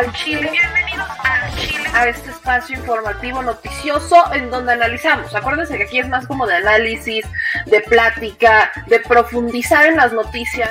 Al Chile. Bienvenidos al Chile. A este espacio informativo noticioso en donde analizamos. Acuérdense que aquí es más como de análisis, de plática, de profundizar en las noticias.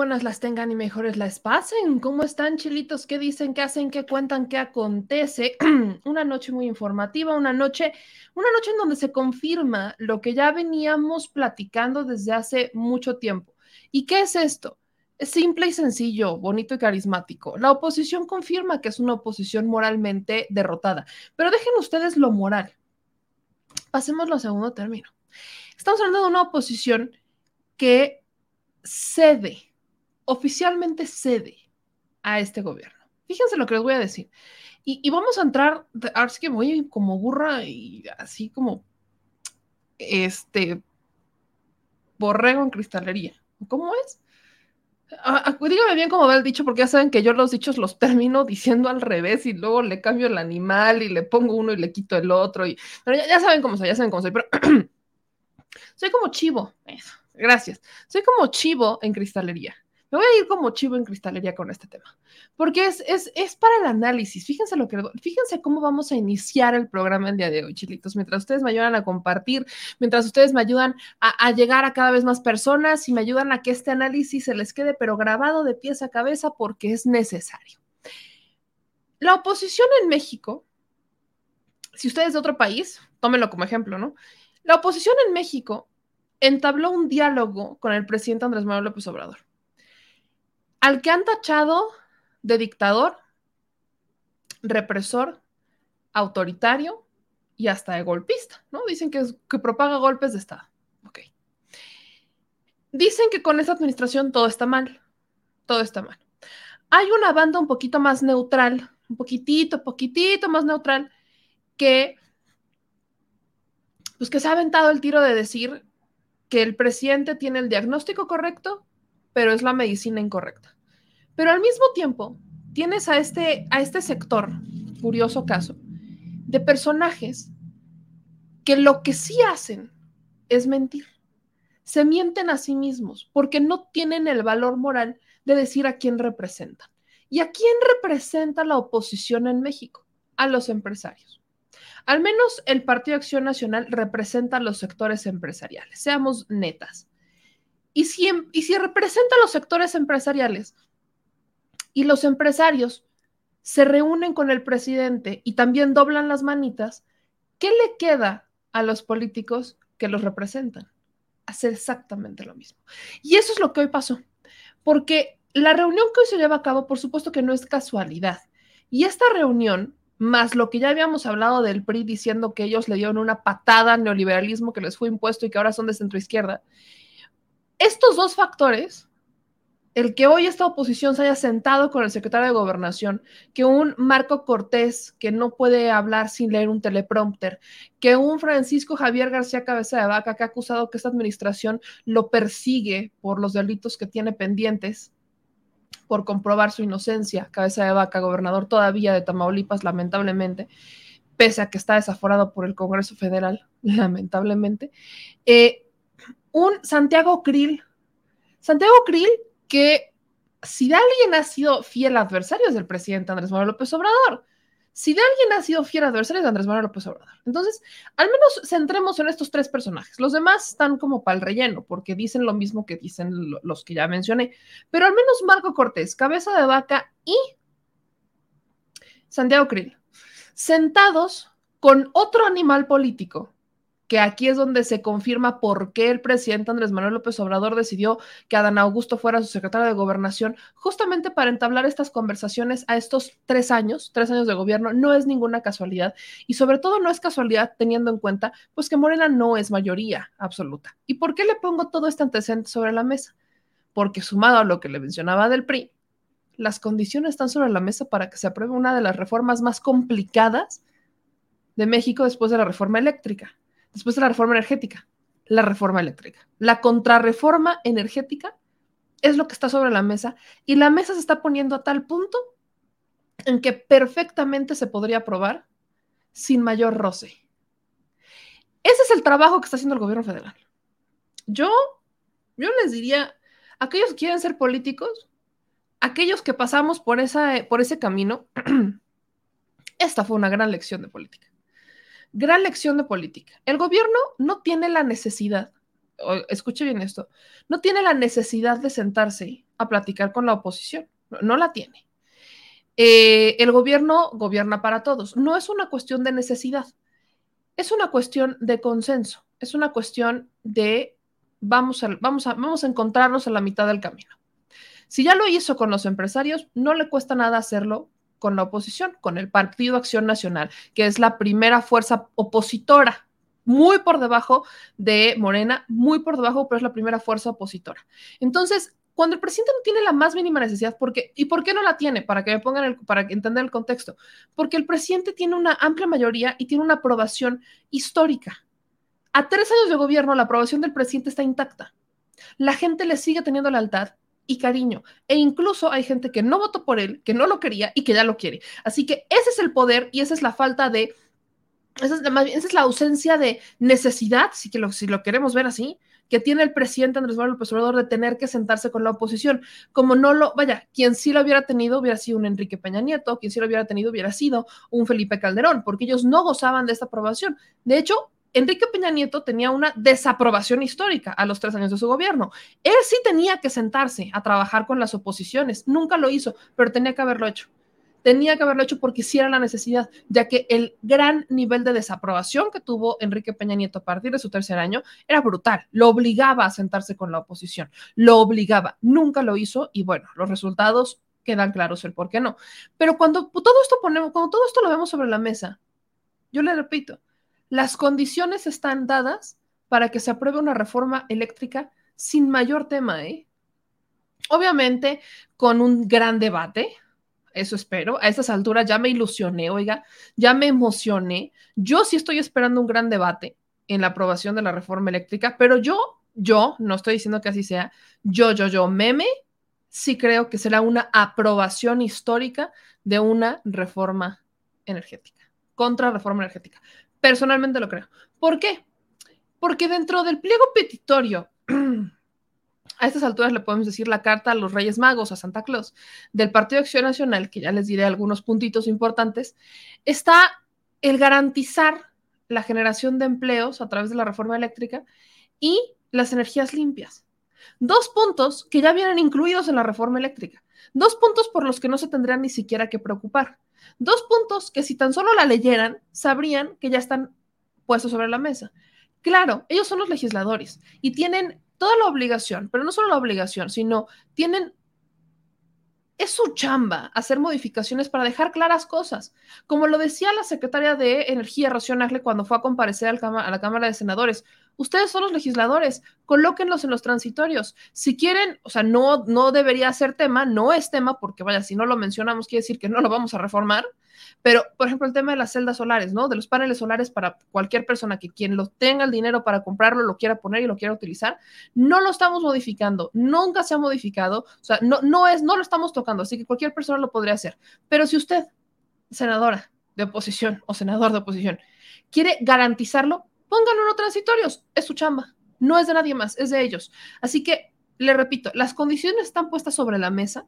Buenas las tengan y mejores las pasen. ¿Cómo están, chilitos? ¿Qué dicen? ¿Qué hacen? ¿Qué cuentan? ¿Qué acontece? una noche muy informativa, una noche, una noche en donde se confirma lo que ya veníamos platicando desde hace mucho tiempo. ¿Y qué es esto? Es simple y sencillo, bonito y carismático. La oposición confirma que es una oposición moralmente derrotada. Pero dejen ustedes lo moral. Pasemos al segundo término. Estamos hablando de una oposición que cede oficialmente cede a este gobierno. Fíjense lo que les voy a decir. Y, vamos a entrar, ahora sí que voy como burra y así como este borrego en cristalería. ¿Cómo es? Ah, ah, dígame bien cómo va el dicho, porque ya saben que yo los dichos los termino diciendo al revés y luego le cambio el animal y le pongo uno y le quito el otro. Y, pero ya, ya saben cómo soy, ya saben cómo soy. Pero soy como chivo. Eso, gracias. Soy como chivo en cristalería. Me voy a ir como chivo en cristalería con este tema, porque es, es, es para el análisis. Fíjense lo que, fíjense cómo vamos a iniciar el programa el día de hoy, chilitos, mientras ustedes me ayudan a compartir, mientras ustedes me ayudan a, a llegar a cada vez más personas y me ayudan a que este análisis se les quede, pero grabado de pies a cabeza porque es necesario. La oposición en México, si ustedes de otro país, tómenlo como ejemplo, ¿no? La oposición en México entabló un diálogo con el presidente Andrés Manuel López Obrador al que han tachado de dictador, represor, autoritario y hasta de golpista, ¿no? Dicen que, que propaga golpes de Estado. Ok. Dicen que con esa administración todo está mal, todo está mal. Hay una banda un poquito más neutral, un poquitito, poquitito más neutral, que, pues que se ha aventado el tiro de decir que el presidente tiene el diagnóstico correcto pero es la medicina incorrecta. Pero al mismo tiempo, tienes a este, a este sector, curioso caso, de personajes que lo que sí hacen es mentir. Se mienten a sí mismos porque no tienen el valor moral de decir a quién representan. ¿Y a quién representa la oposición en México? A los empresarios. Al menos el Partido Acción Nacional representa a los sectores empresariales, seamos netas. Y si, y si representa los sectores empresariales y los empresarios se reúnen con el presidente y también doblan las manitas, ¿qué le queda a los políticos que los representan? Hacer exactamente lo mismo. Y eso es lo que hoy pasó, porque la reunión que hoy se lleva a cabo, por supuesto que no es casualidad. Y esta reunión, más lo que ya habíamos hablado del PRI diciendo que ellos le dieron una patada al neoliberalismo que les fue impuesto y que ahora son de centro izquierda, estos dos factores, el que hoy esta oposición se haya sentado con el secretario de Gobernación, que un Marco Cortés que no puede hablar sin leer un teleprompter, que un Francisco Javier García Cabeza de Vaca que ha acusado que esta administración lo persigue por los delitos que tiene pendientes, por comprobar su inocencia, Cabeza de Vaca, gobernador todavía de Tamaulipas, lamentablemente, pese a que está desaforado por el Congreso Federal, lamentablemente. Eh, un Santiago Krill. Santiago Krill que si de alguien ha sido fiel adversario del presidente Andrés Manuel López Obrador, si de alguien ha sido fiel adversario de Andrés Manuel López Obrador. Entonces, al menos centremos en estos tres personajes. Los demás están como para el relleno, porque dicen lo mismo que dicen los que ya mencioné. Pero al menos Marco Cortés, cabeza de vaca y Santiago Krill, sentados con otro animal político que aquí es donde se confirma por qué el presidente Andrés Manuel López Obrador decidió que Adán Augusto fuera su secretario de gobernación, justamente para entablar estas conversaciones a estos tres años, tres años de gobierno, no es ninguna casualidad y sobre todo no es casualidad teniendo en cuenta pues que Morena no es mayoría absoluta. ¿Y por qué le pongo todo este antecedente sobre la mesa? Porque sumado a lo que le mencionaba del PRI, las condiciones están sobre la mesa para que se apruebe una de las reformas más complicadas de México después de la reforma eléctrica Después de la reforma energética, la reforma eléctrica. La contrarreforma energética es lo que está sobre la mesa y la mesa se está poniendo a tal punto en que perfectamente se podría aprobar sin mayor roce. Ese es el trabajo que está haciendo el gobierno federal. Yo, yo les diría, aquellos que quieren ser políticos, aquellos que pasamos por, esa, por ese camino, esta fue una gran lección de política. Gran lección de política. El gobierno no tiene la necesidad, escuche bien esto, no tiene la necesidad de sentarse a platicar con la oposición, no, la tiene. Eh, el gobierno gobierna para todos, no es una cuestión de necesidad, es una cuestión de consenso, es una cuestión de vamos a, vamos a, vamos a encontrarnos a la mitad del camino. Si ya lo hizo con los empresarios, no le cuesta nada hacerlo con la oposición, con el Partido Acción Nacional, que es la primera fuerza opositora, muy por debajo de Morena, muy por debajo, pero es la primera fuerza opositora. Entonces, cuando el presidente no tiene la más mínima necesidad, ¿por qué? ¿y por qué no la tiene? Para que me pongan el, para entender el contexto. Porque el presidente tiene una amplia mayoría y tiene una aprobación histórica. A tres años de gobierno, la aprobación del presidente está intacta. La gente le sigue teniendo lealtad y cariño. E incluso hay gente que no votó por él, que no lo quería y que ya lo quiere. Así que ese es el poder y esa es la falta de, esa es la, esa es la ausencia de necesidad, si, que lo, si lo queremos ver así, que tiene el presidente Andrés Manuel López Obrador de tener que sentarse con la oposición. Como no lo, vaya, quien sí lo hubiera tenido hubiera sido un Enrique Peña Nieto, quien sí lo hubiera tenido hubiera sido un Felipe Calderón, porque ellos no gozaban de esta aprobación. De hecho, Enrique Peña Nieto tenía una desaprobación histórica a los tres años de su gobierno. Él sí tenía que sentarse a trabajar con las oposiciones, nunca lo hizo, pero tenía que haberlo hecho. Tenía que haberlo hecho porque sí era la necesidad, ya que el gran nivel de desaprobación que tuvo Enrique Peña Nieto a partir de su tercer año era brutal. Lo obligaba a sentarse con la oposición, lo obligaba, nunca lo hizo y bueno, los resultados quedan claros el por qué no. Pero cuando todo esto ponemos, cuando todo esto lo vemos sobre la mesa, yo le repito, las condiciones están dadas para que se apruebe una reforma eléctrica sin mayor tema, ¿eh? Obviamente, con un gran debate, eso espero. A estas alturas ya me ilusioné, oiga, ya me emocioné. Yo sí estoy esperando un gran debate en la aprobación de la reforma eléctrica, pero yo, yo, no estoy diciendo que así sea, yo, yo, yo, meme, sí creo que será una aprobación histórica de una reforma energética, contra reforma energética. Personalmente lo creo. ¿Por qué? Porque dentro del pliego petitorio a estas alturas le podemos decir la carta a los Reyes Magos, a Santa Claus, del Partido de Acción Nacional, que ya les diré algunos puntitos importantes, está el garantizar la generación de empleos a través de la reforma eléctrica y las energías limpias. Dos puntos que ya vienen incluidos en la reforma eléctrica. Dos puntos por los que no se tendrían ni siquiera que preocupar. Dos puntos que si tan solo la leyeran, sabrían que ya están puestos sobre la mesa. Claro, ellos son los legisladores y tienen toda la obligación, pero no solo la obligación, sino tienen, es su chamba hacer modificaciones para dejar claras cosas. Como lo decía la secretaria de Energía, Rocío cuando fue a comparecer a la Cámara de Senadores, Ustedes son los legisladores, colóquenlos en los transitorios. Si quieren, o sea, no, no debería ser tema, no es tema, porque vaya, si no lo mencionamos, quiere decir que no lo vamos a reformar. Pero, por ejemplo, el tema de las celdas solares, ¿no? De los paneles solares para cualquier persona que quien lo tenga el dinero para comprarlo, lo quiera poner y lo quiera utilizar, no lo estamos modificando, nunca se ha modificado, o sea, no, no es, no lo estamos tocando, así que cualquier persona lo podría hacer. Pero si usted, senadora de oposición o senador de oposición, quiere garantizarlo, pónganlo en transitorios, es su chamba, no es de nadie más, es de ellos. Así que, le repito, las condiciones están puestas sobre la mesa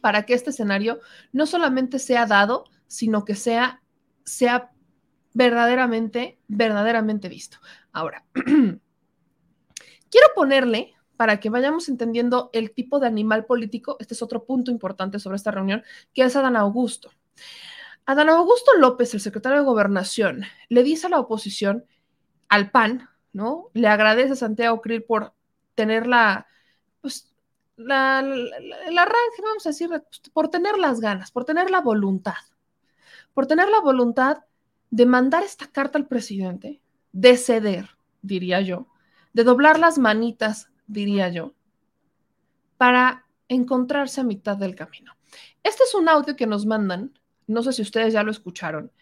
para que este escenario no solamente sea dado, sino que sea, sea verdaderamente, verdaderamente visto. Ahora, quiero ponerle, para que vayamos entendiendo el tipo de animal político, este es otro punto importante sobre esta reunión, que es Adán Augusto. Adán Augusto López, el secretario de Gobernación, le dice a la oposición al PAN, ¿no? Le agradece a Santiago Krill por tener la, pues, la, el arranque, vamos a decir, pues, por tener las ganas, por tener la voluntad, por tener la voluntad de mandar esta carta al presidente, de ceder, diría yo, de doblar las manitas, diría yo, para encontrarse a mitad del camino. Este es un audio que nos mandan, no sé si ustedes ya lo escucharon,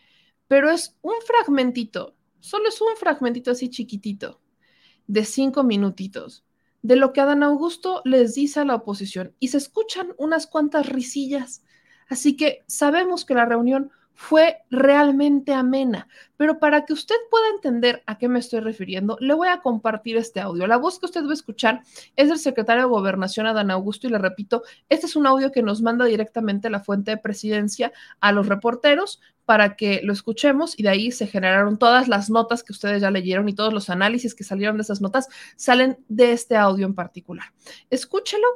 pero es un fragmentito Solo es un fragmentito así chiquitito, de cinco minutitos, de lo que Adán Augusto les dice a la oposición. Y se escuchan unas cuantas risillas. Así que sabemos que la reunión fue realmente amena. Pero para que usted pueda entender a qué me estoy refiriendo, le voy a compartir este audio. La voz que usted va a escuchar es del secretario de Gobernación, Adán Augusto, y le repito, este es un audio que nos manda directamente la fuente de presidencia a los reporteros para que lo escuchemos y de ahí se generaron todas las notas que ustedes ya leyeron y todos los análisis que salieron de esas notas salen de este audio en particular. Escúchelo.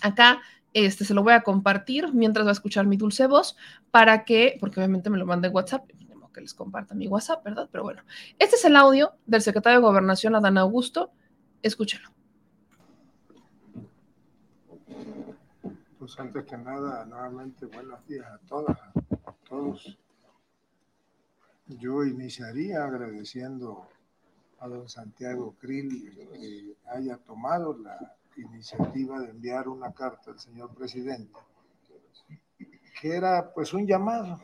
Acá este se lo voy a compartir mientras va a escuchar mi dulce voz para que, porque obviamente me lo manda en WhatsApp, que les comparta mi WhatsApp, ¿verdad? Pero bueno, este es el audio del secretario de Gobernación, Adán Augusto. Escúchelo. Pues antes que nada, nuevamente buenos días a todas, a todos. Yo iniciaría agradeciendo a don Santiago Krill que haya tomado la iniciativa de enviar una carta al señor presidente, que era pues un llamado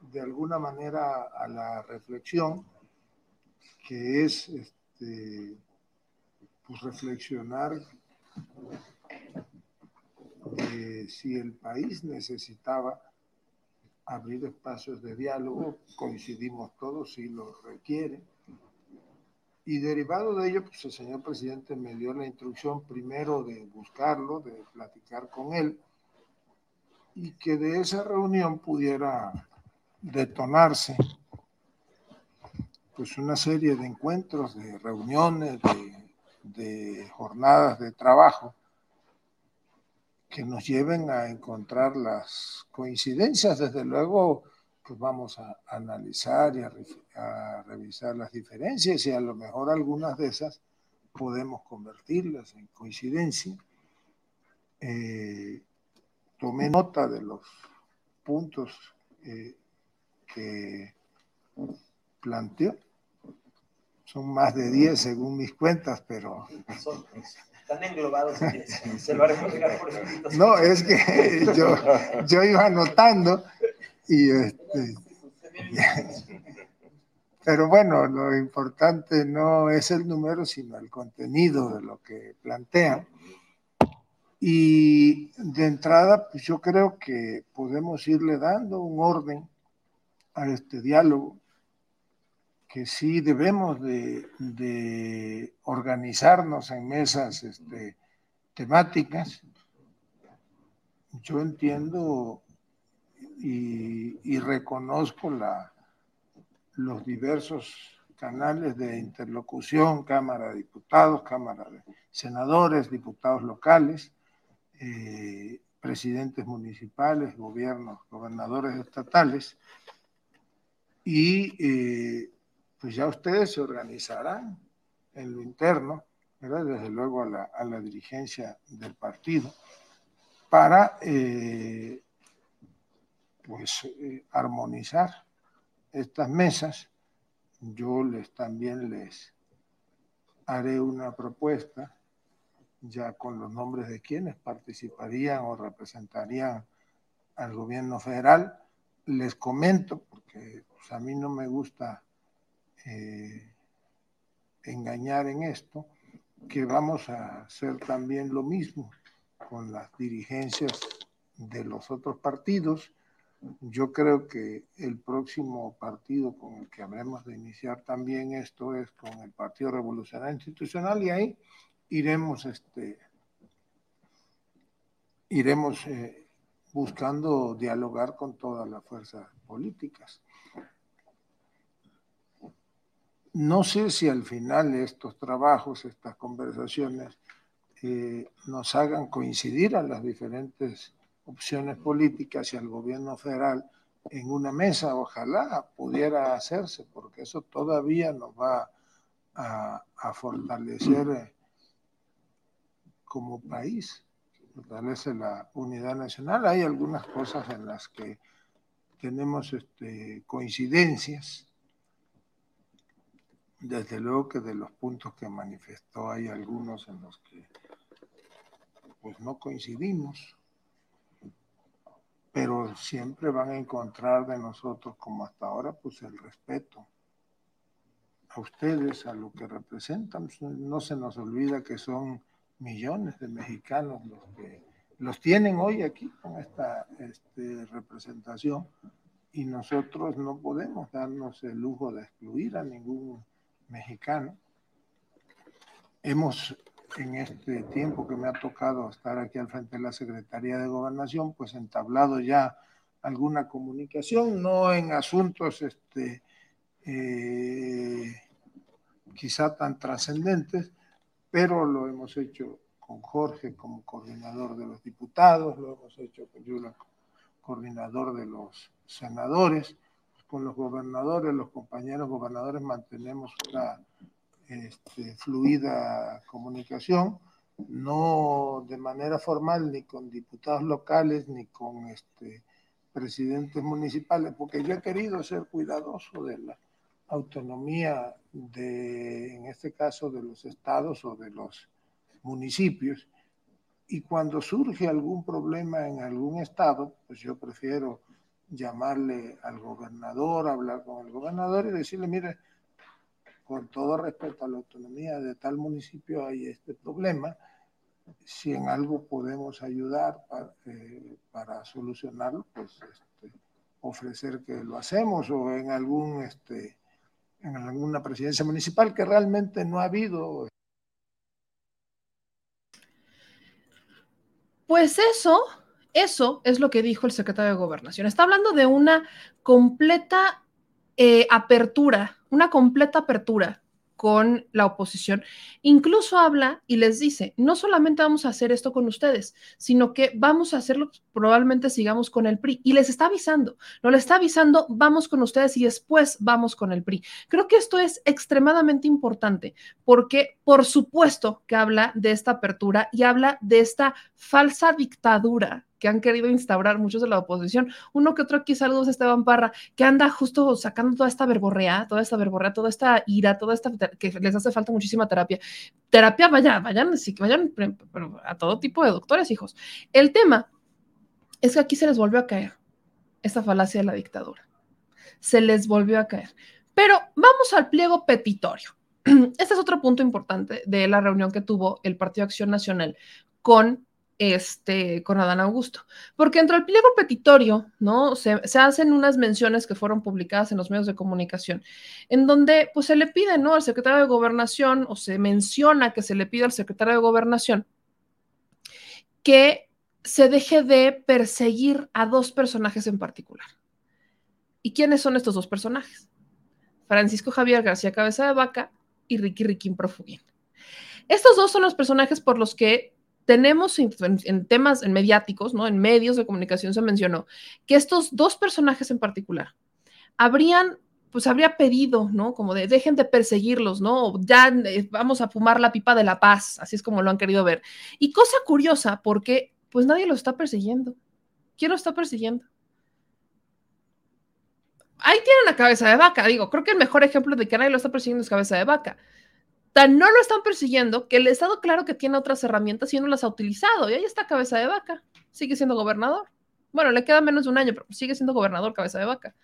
de alguna manera a la reflexión, que es este, pues reflexionar de si el país necesitaba abrir espacios de diálogo, coincidimos todos si lo requiere, Y derivado de ello, pues el señor presidente me dio la instrucción primero de buscarlo, de platicar con él, y que de esa reunión pudiera detonarse pues una serie de encuentros, de reuniones, de, jornadas de trabajo que nos lleven a encontrar las coincidencias. Desde luego, pues vamos a analizar y a, revisar las diferencias y a lo mejor algunas de esas podemos convertirlas en coincidencia. Eh, tomé nota de los puntos eh, que planteó. Son más de 10 según mis cuentas, pero... están englobados Se lo haremos llegar por escrito. No, es que yo, yo iba anotando y este... Pero bueno, lo importante no es el número, sino el contenido de lo que plantean. Y de entrada, pues yo creo que podemos irle dando un orden a este diálogo, que sí debemos de, organizarnos en mesas este, temáticas. Yo entiendo y, reconozco la, los diversos canales de interlocución, Cámara de Diputados, Cámara de Senadores, diputados locales, eh, presidentes municipales, gobiernos, gobernadores estatales, y eh, pues ya ustedes se organizarán en lo interno, desde luego a la, dirigencia del partido, para eh, pues armonizar estas mesas. Yo les también les haré una propuesta ya con los nombres de quienes participarían o representarían al gobierno federal. Les comento, porque pues, a mí no me gusta eh, engañar en esto, que vamos a hacer también lo mismo con las dirigencias de los otros partidos. Yo creo que el próximo partido con el que habremos de iniciar también esto es con el Partido Revolucionario Institucional y ahí iremos, este, iremos eh, buscando dialogar con todas las fuerzas políticas. No sé si al final estos trabajos, estas conversaciones, eh, nos hagan coincidir a las diferentes opciones políticas y al gobierno federal en una mesa. Ojalá pudiera hacerse, porque eso todavía nos va a, fortalecer eh, como país, fortalece la unidad nacional. Hay algunas cosas en las que tenemos este, coincidencias. Desde luego que de los puntos que manifestó hay algunos en los que pues no coincidimos, pero siempre van a encontrar de nosotros como hasta ahora pues el respeto a ustedes, a lo que representan. No se nos olvida que son millones de mexicanos los que los tienen hoy aquí con esta este, representación y nosotros no podemos darnos el lujo de excluir a ningún mexicano. Hemos, en este tiempo que me ha tocado estar aquí al frente de la Secretaría de Gobernación, pues entablado ya alguna comunicación, no en asuntos este, eh, quizá tan trascendentes, pero lo hemos hecho con Jorge como coordinador de los diputados, lo hemos hecho con Yula coordinador de los senadores, con los gobernadores, los compañeros gobernadores mantenemos una este, fluida comunicación, no de manera formal ni con diputados locales ni con este, presidentes municipales, porque yo he querido ser cuidadoso de la autonomía de, en este caso, de los estados o de los municipios. Y cuando surge algún problema en algún estado, pues yo prefiero llamarle al gobernador, hablar con el gobernador y decirle, mire, con todo respeto a la autonomía de tal municipio hay este problema, si en algo podemos ayudar para, eh, para solucionarlo, pues este, ofrecer que lo hacemos o en algún este, en alguna presidencia municipal que realmente no ha habido. Pues eso, eso es lo que dijo el secretario de Gobernación. Está hablando de una completa eh, apertura, una completa apertura con la oposición. Incluso habla y les dice, no solamente vamos a hacer esto con ustedes, sino que vamos a hacerlo, probablemente sigamos con el PRI. Y les está avisando, no le está avisando, vamos con ustedes y después vamos con el PRI. Creo que esto es extremadamente importante porque, por supuesto, que habla de esta apertura y habla de esta falsa dictadura que han querido instaurar muchos de la oposición. Uno que otro aquí, saludos Esteban Parra, que anda justo sacando toda esta verborrea, toda esta verborrea, toda esta ira, toda esta, que les hace falta muchísima terapia. Terapia, vaya, vayan, sí, vayan a todo tipo de doctores, hijos. El tema es que aquí se les volvió a caer esta falacia de la dictadura. Se les volvió a caer. Pero vamos al pliego petitorio. Este es otro punto importante de la reunión que tuvo el Partido Acción Nacional con este, con Adán Augusto. Porque entre el pliego petitorio, ¿no? Se, hacen unas menciones que fueron publicadas en los medios de comunicación, en donde pues se le pide, ¿no? Al secretario de Gobernación, o se menciona que se le pide al secretario de Gobernación que se deje de perseguir a dos personajes en particular. ¿Y quiénes son estos dos personajes? Francisco Javier García Cabeza de Vaca y Ricky Riquín Profugín. Estos dos son los personajes por los que tenemos en, temas en mediáticos, ¿no? En medios de comunicación se mencionó que estos dos personajes en particular habrían, pues habría pedido, ¿no? Como de dejen de perseguirlos, ¿no? Ya eh, vamos a fumar la pipa de la paz, así es como lo han querido ver. Y cosa curiosa, porque pues nadie lo está persiguiendo. ¿Quién lo está persiguiendo? Ahí tienen la cabeza de vaca, digo, creo que el mejor ejemplo de que nadie lo está persiguiendo es cabeza de vaca tan no lo están persiguiendo que el Estado, claro que tiene otras herramientas y no las ha utilizado. Y ahí está cabeza de vaca. Sigue siendo gobernador. Bueno, le queda menos de un año, pero sigue siendo gobernador cabeza de vaca.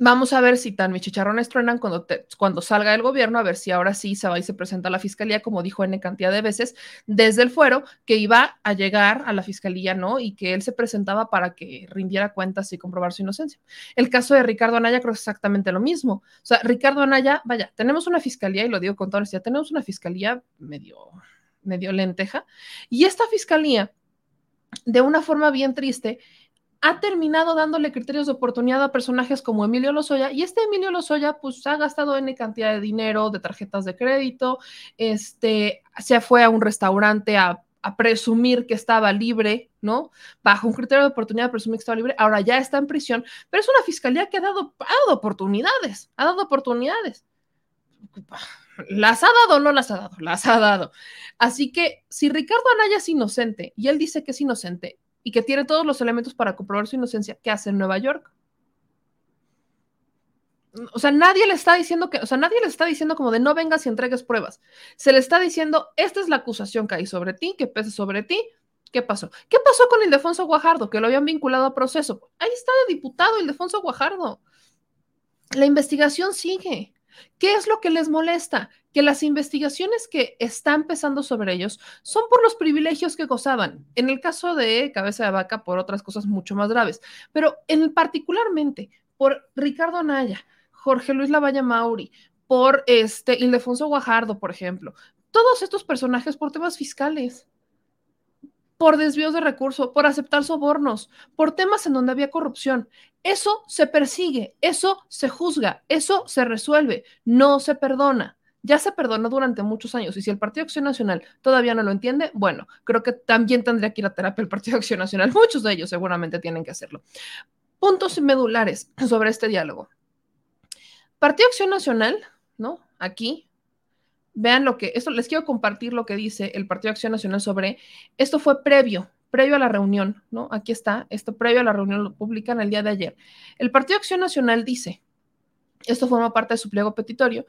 Vamos a ver si tan mis chicharrones truenan cuando, cuando salga el gobierno, a ver si ahora sí se va y se presenta a la fiscalía, como dijo N cantidad de veces, desde el fuero, que iba a llegar a la fiscalía, ¿no? Y que él se presentaba para que rindiera cuentas y comprobar su inocencia. El caso de Ricardo Anaya creo que es exactamente lo mismo. O sea, Ricardo Anaya, vaya, tenemos una fiscalía, y lo digo con toda honestidad, tenemos una fiscalía medio, medio lenteja, y esta fiscalía, de una forma bien triste, ha terminado dándole criterios de oportunidad a personajes como Emilio Lozoya y este Emilio Lozoya pues ha gastado N cantidad de dinero, de tarjetas de crédito, este, se fue a un restaurante a, presumir que estaba libre, ¿no? Bajo un criterio de oportunidad, presumir que estaba libre, ahora ya está en prisión, pero es una fiscalía que ha dado, ha dado oportunidades, ha dado oportunidades. ¿Las ha dado o no las ha dado? Las ha dado. Así que si Ricardo Anaya es inocente y él dice que es inocente, y que tiene todos los elementos para comprobar su inocencia, ¿qué hace en Nueva York? O sea, nadie le está diciendo que, o sea, nadie le está diciendo como de no vengas y entregues pruebas. Se le está diciendo, esta es la acusación que hay sobre ti, que pesa sobre ti. ¿Qué pasó? ¿Qué pasó con Ildefonso Guajardo? Que lo habían vinculado a proceso. Ahí está de diputado Ildefonso Guajardo. La investigación sigue. ¿Qué es lo que les molesta? Que las investigaciones que están empezando sobre ellos son por los privilegios que gozaban. En el caso de Cabeza de Vaca, por otras cosas mucho más graves, pero en particularmente por Ricardo Anaya, Jorge Luis Lavalla Mauri, por este Ildefonso Guajardo, por ejemplo. Todos estos personajes por temas fiscales por desvíos de recursos, por aceptar sobornos, por temas en donde había corrupción. Eso se persigue, eso se juzga, eso se resuelve, no se perdona. Ya se perdonó durante muchos años y si el Partido Acción Nacional todavía no lo entiende, bueno, creo que también tendría que ir a terapia el Partido Acción Nacional. Muchos de ellos seguramente tienen que hacerlo. Puntos medulares sobre este diálogo. Partido Acción Nacional, ¿no? Aquí vean lo que, esto les quiero compartir lo que dice el Partido Acción Nacional sobre, esto fue previo, previo a la reunión, ¿no? Aquí está, esto previo a la reunión lo publican el día de ayer. El Partido Acción Nacional dice, esto forma parte de su pliego petitorio,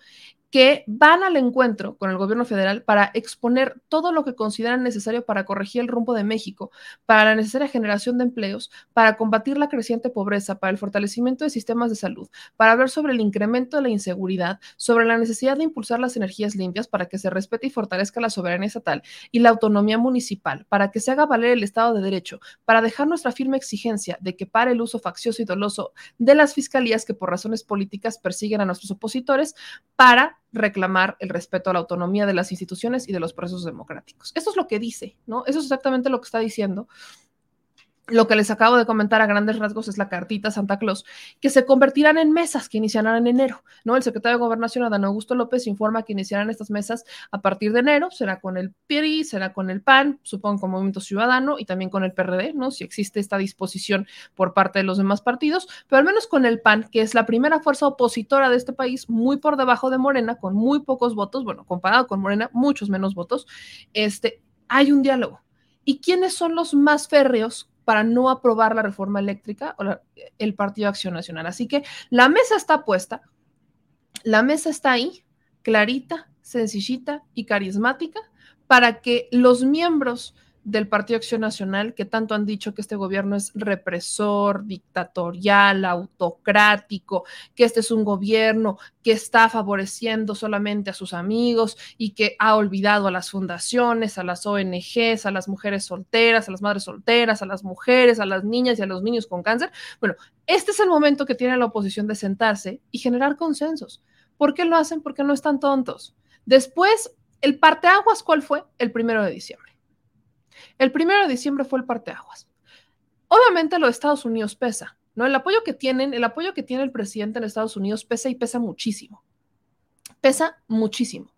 que van al encuentro con el gobierno federal para exponer todo lo que consideran necesario para corregir el rumbo de México, para la necesaria generación de empleos, para combatir la creciente pobreza, para el fortalecimiento de sistemas de salud, para hablar sobre el incremento de la inseguridad, sobre la necesidad de impulsar las energías limpias para que se respete y fortalezca la soberanía estatal y la autonomía municipal, para que se haga valer el Estado de Derecho, para dejar nuestra firme exigencia de que pare el uso faccioso y doloso de las fiscalías que por razones políticas persiguen a nuestros opositores, para reclamar el respeto a la autonomía de las instituciones y de los procesos democráticos. Eso es lo que dice, ¿no? Eso es exactamente lo que está diciendo lo que les acabo de comentar a grandes rasgos es la cartita Santa Claus, que se convertirán en mesas que iniciarán en enero. ¿no? El secretario de Gobernación, Adán Augusto López, informa que iniciarán estas mesas a partir de enero. Será con el PRI, será con el PAN, supongo con Movimiento Ciudadano y también con el PRD, ¿no? si existe esta disposición por parte de los demás partidos, pero al menos con el PAN, que es la primera fuerza opositora de este país, muy por debajo de Morena, con muy pocos votos, bueno, comparado con Morena, muchos menos votos, este, hay un diálogo. ¿Y quiénes son los más férreos para no aprobar la reforma eléctrica o el Partido Acción Nacional. Así que la mesa está puesta, la mesa está ahí, clarita, sencillita y carismática, para que los miembros del Partido Acción Nacional, que tanto han dicho que este gobierno es represor, dictatorial, autocrático, que este es un gobierno que está favoreciendo solamente a sus amigos y que ha olvidado a las fundaciones, a las ONGs, a las mujeres solteras, a las madres solteras, a las mujeres, a las niñas y a los niños con cáncer. Bueno, este es el momento que tiene la oposición de sentarse y generar consensos. ¿Por qué lo hacen? Porque no están tontos. Después, el parteaguas, ¿cuál fue? El primero de diciembre. El primero de diciembre fue el parteaguas. Obviamente lo de Estados Unidos pesa, ¿no? El apoyo que tienen, el apoyo que tiene el presidente en Estados Unidos pesa y pesa muchísimo. Pesa muchísimo.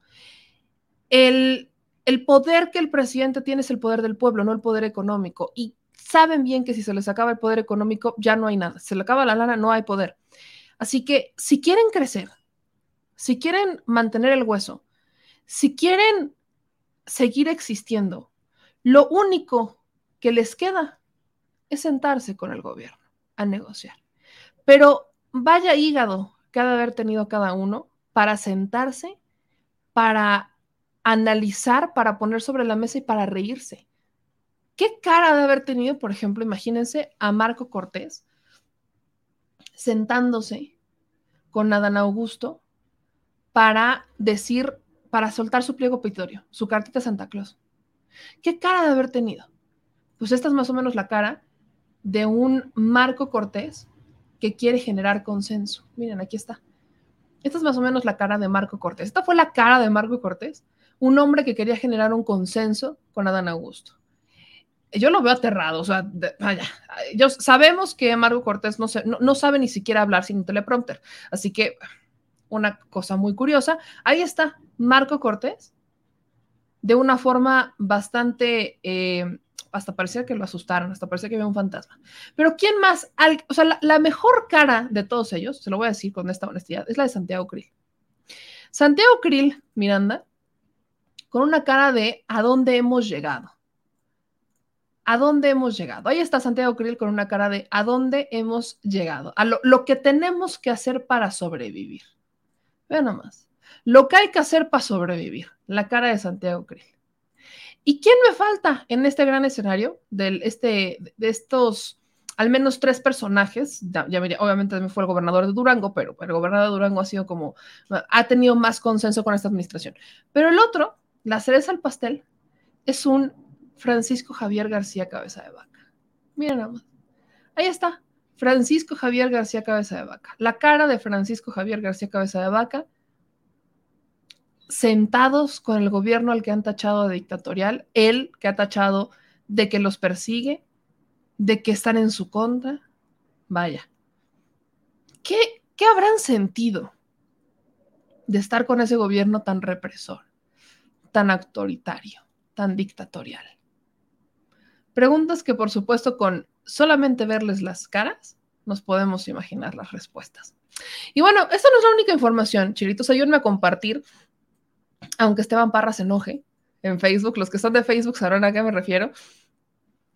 El, el poder que el presidente tiene es el poder del pueblo, no el poder económico. Y saben bien que si se les acaba el poder económico, ya no hay nada. Se le acaba la lana, no hay poder. Así que si quieren crecer, si quieren mantener el hueso, si quieren seguir existiendo, lo único que les queda es sentarse con el gobierno a negociar. Pero vaya hígado que ha de haber tenido cada uno para sentarse, para analizar, para poner sobre la mesa y para reírse. ¿Qué cara de haber tenido, por ejemplo, imagínense a Marco Cortés sentándose con Adán Augusto para decir, para soltar su pliego petitorio, su cartita Santa Claus? ¿Qué cara de haber tenido? Pues esta es más o menos la cara de un Marco Cortés que quiere generar consenso. Miren, aquí está. Esta es más o menos la cara de Marco Cortés. Esta fue la cara de Marco Cortés, un hombre que quería generar un consenso con Adán Augusto. Yo lo veo aterrado, o sea, vaya, yo, sabemos que Marco Cortés no, no sabe ni siquiera hablar sin un teleprompter, así que una cosa muy curiosa, ahí está Marco Cortés de una forma bastante, eh, hasta parecía que lo asustaron, hasta parecía que había un fantasma. Pero ¿quién más? o sea, la, mejor cara de todos ellos, se lo voy a decir con esta honestidad, es la de Santiago Krill. Santiago Krill, Miranda, con una cara de ¿a dónde hemos llegado? ¿A dónde hemos llegado? Ahí está Santiago Krill con una cara de ¿a dónde hemos llegado? A lo, lo que tenemos que hacer para sobrevivir. Vean nomás. Lo que hay que hacer para sobrevivir, la cara de Santiago Krill. ¿Y quién me falta en este gran escenario de, este, de estos al menos tres personajes? Ya, obviamente también fue el gobernador de Durango, pero el gobernador de Durango ha sido como, ha tenido más consenso con esta administración. Pero el otro, la cereza al pastel, es un Francisco Javier García Cabeza de Vaca. Miren nada. Ahí está, Francisco Javier García Cabeza de Vaca. La cara de Francisco Javier García Cabeza de Vaca sentados con el gobierno al que han tachado de dictatorial, él que ha tachado de que los persigue, de que están en su contra. Vaya, ¿qué, qué habrán sentido de estar con ese gobierno tan represor, tan autoritario, tan dictatorial? Preguntas que por supuesto con solamente verles las caras nos podemos imaginar las respuestas. Y bueno, esta no es la única información, chilitos, ayúdenme a compartir aunque Esteban Parra se enoje en Facebook, los que son de Facebook sabrán a qué me refiero.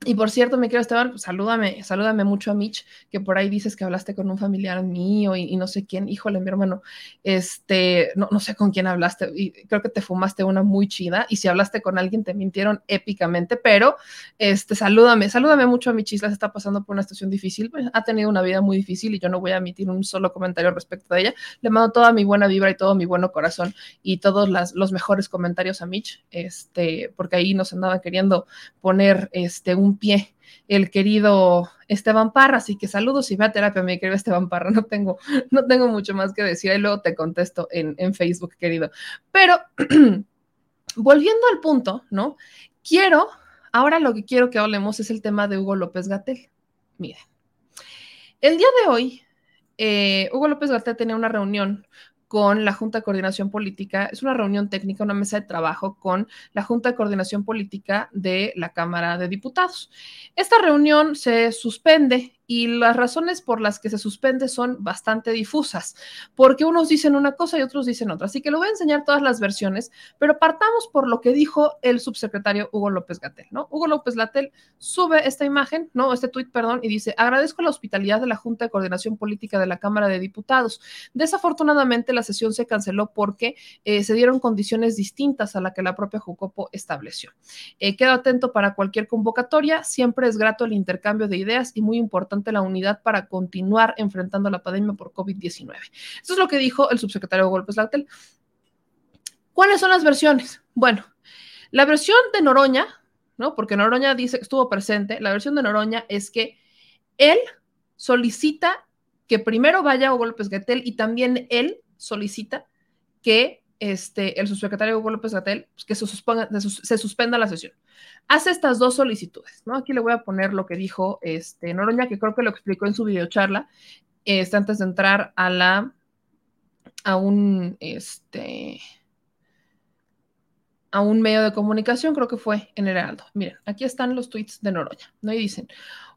Y por cierto, mi querido Esteban, pues, salúdame, salúdame mucho a Mitch, que por ahí dices que hablaste con un familiar mío y, no sé quién. Híjole, mi hermano, este, no, no, sé con quién hablaste y creo que te fumaste una muy chida. Y si hablaste con alguien, te mintieron épicamente, pero este, salúdame, salúdame mucho a Mitch. Isla se está pasando por una situación difícil, pues, ha tenido una vida muy difícil y yo no voy a emitir un solo comentario respecto de ella. Le mando toda mi buena vibra y todo mi bueno corazón y todos los mejores comentarios a Mitch, este, porque ahí nos andaba queriendo poner este, un pie el querido Esteban Parra, así que saludos y ve a terapia, mi querido Esteban Parra, no tengo, no tengo mucho más que decir, ahí luego te contesto en, en Facebook, querido. Pero volviendo al punto, ¿no? Quiero, ahora lo que quiero que hablemos es el tema de Hugo López Gatel. Miren, el día de hoy, eh, Hugo López Gatel tenía una reunión con la Junta de Coordinación Política. Es una reunión técnica, una mesa de trabajo con la Junta de Coordinación Política de la Cámara de Diputados. Esta reunión se suspende y las razones por las que se suspende son bastante difusas, porque unos dicen una cosa y otros dicen otra. Así que le voy a enseñar todas las versiones, pero partamos por lo que dijo el subsecretario Hugo López Gatel, ¿no? Hugo López Gatel sube esta imagen, no, este tuit, perdón, y dice, agradezco la hospitalidad de la Junta de Coordinación Política de la Cámara de Diputados. Desafortunadamente la sesión se canceló porque eh, se dieron condiciones distintas a la que la propia Jucopo estableció. Eh, quedo atento para cualquier convocatoria, siempre es grato el intercambio de ideas y muy importante la unidad para continuar enfrentando la pandemia por COVID-19. Eso es lo que dijo el subsecretario Golpes Lactel. ¿Cuáles son las versiones? Bueno, la versión de Noroña, ¿no? Porque Noroña dice que estuvo presente, la versión de Noroña es que él solicita que primero vaya Hugo López Gatel y también él solicita que este, el subsecretario Hugo López Gatel pues, que se, suspenda la sesión hace estas dos solicitudes, ¿no? Aquí le voy a poner lo que dijo este, Noroña, que creo que lo explicó en su videocharla, este, antes de entrar a la, a un, este, a un medio de comunicación, creo que fue en Heraldo. Miren, aquí están los tweets de Noroña, ¿no? Y dicen,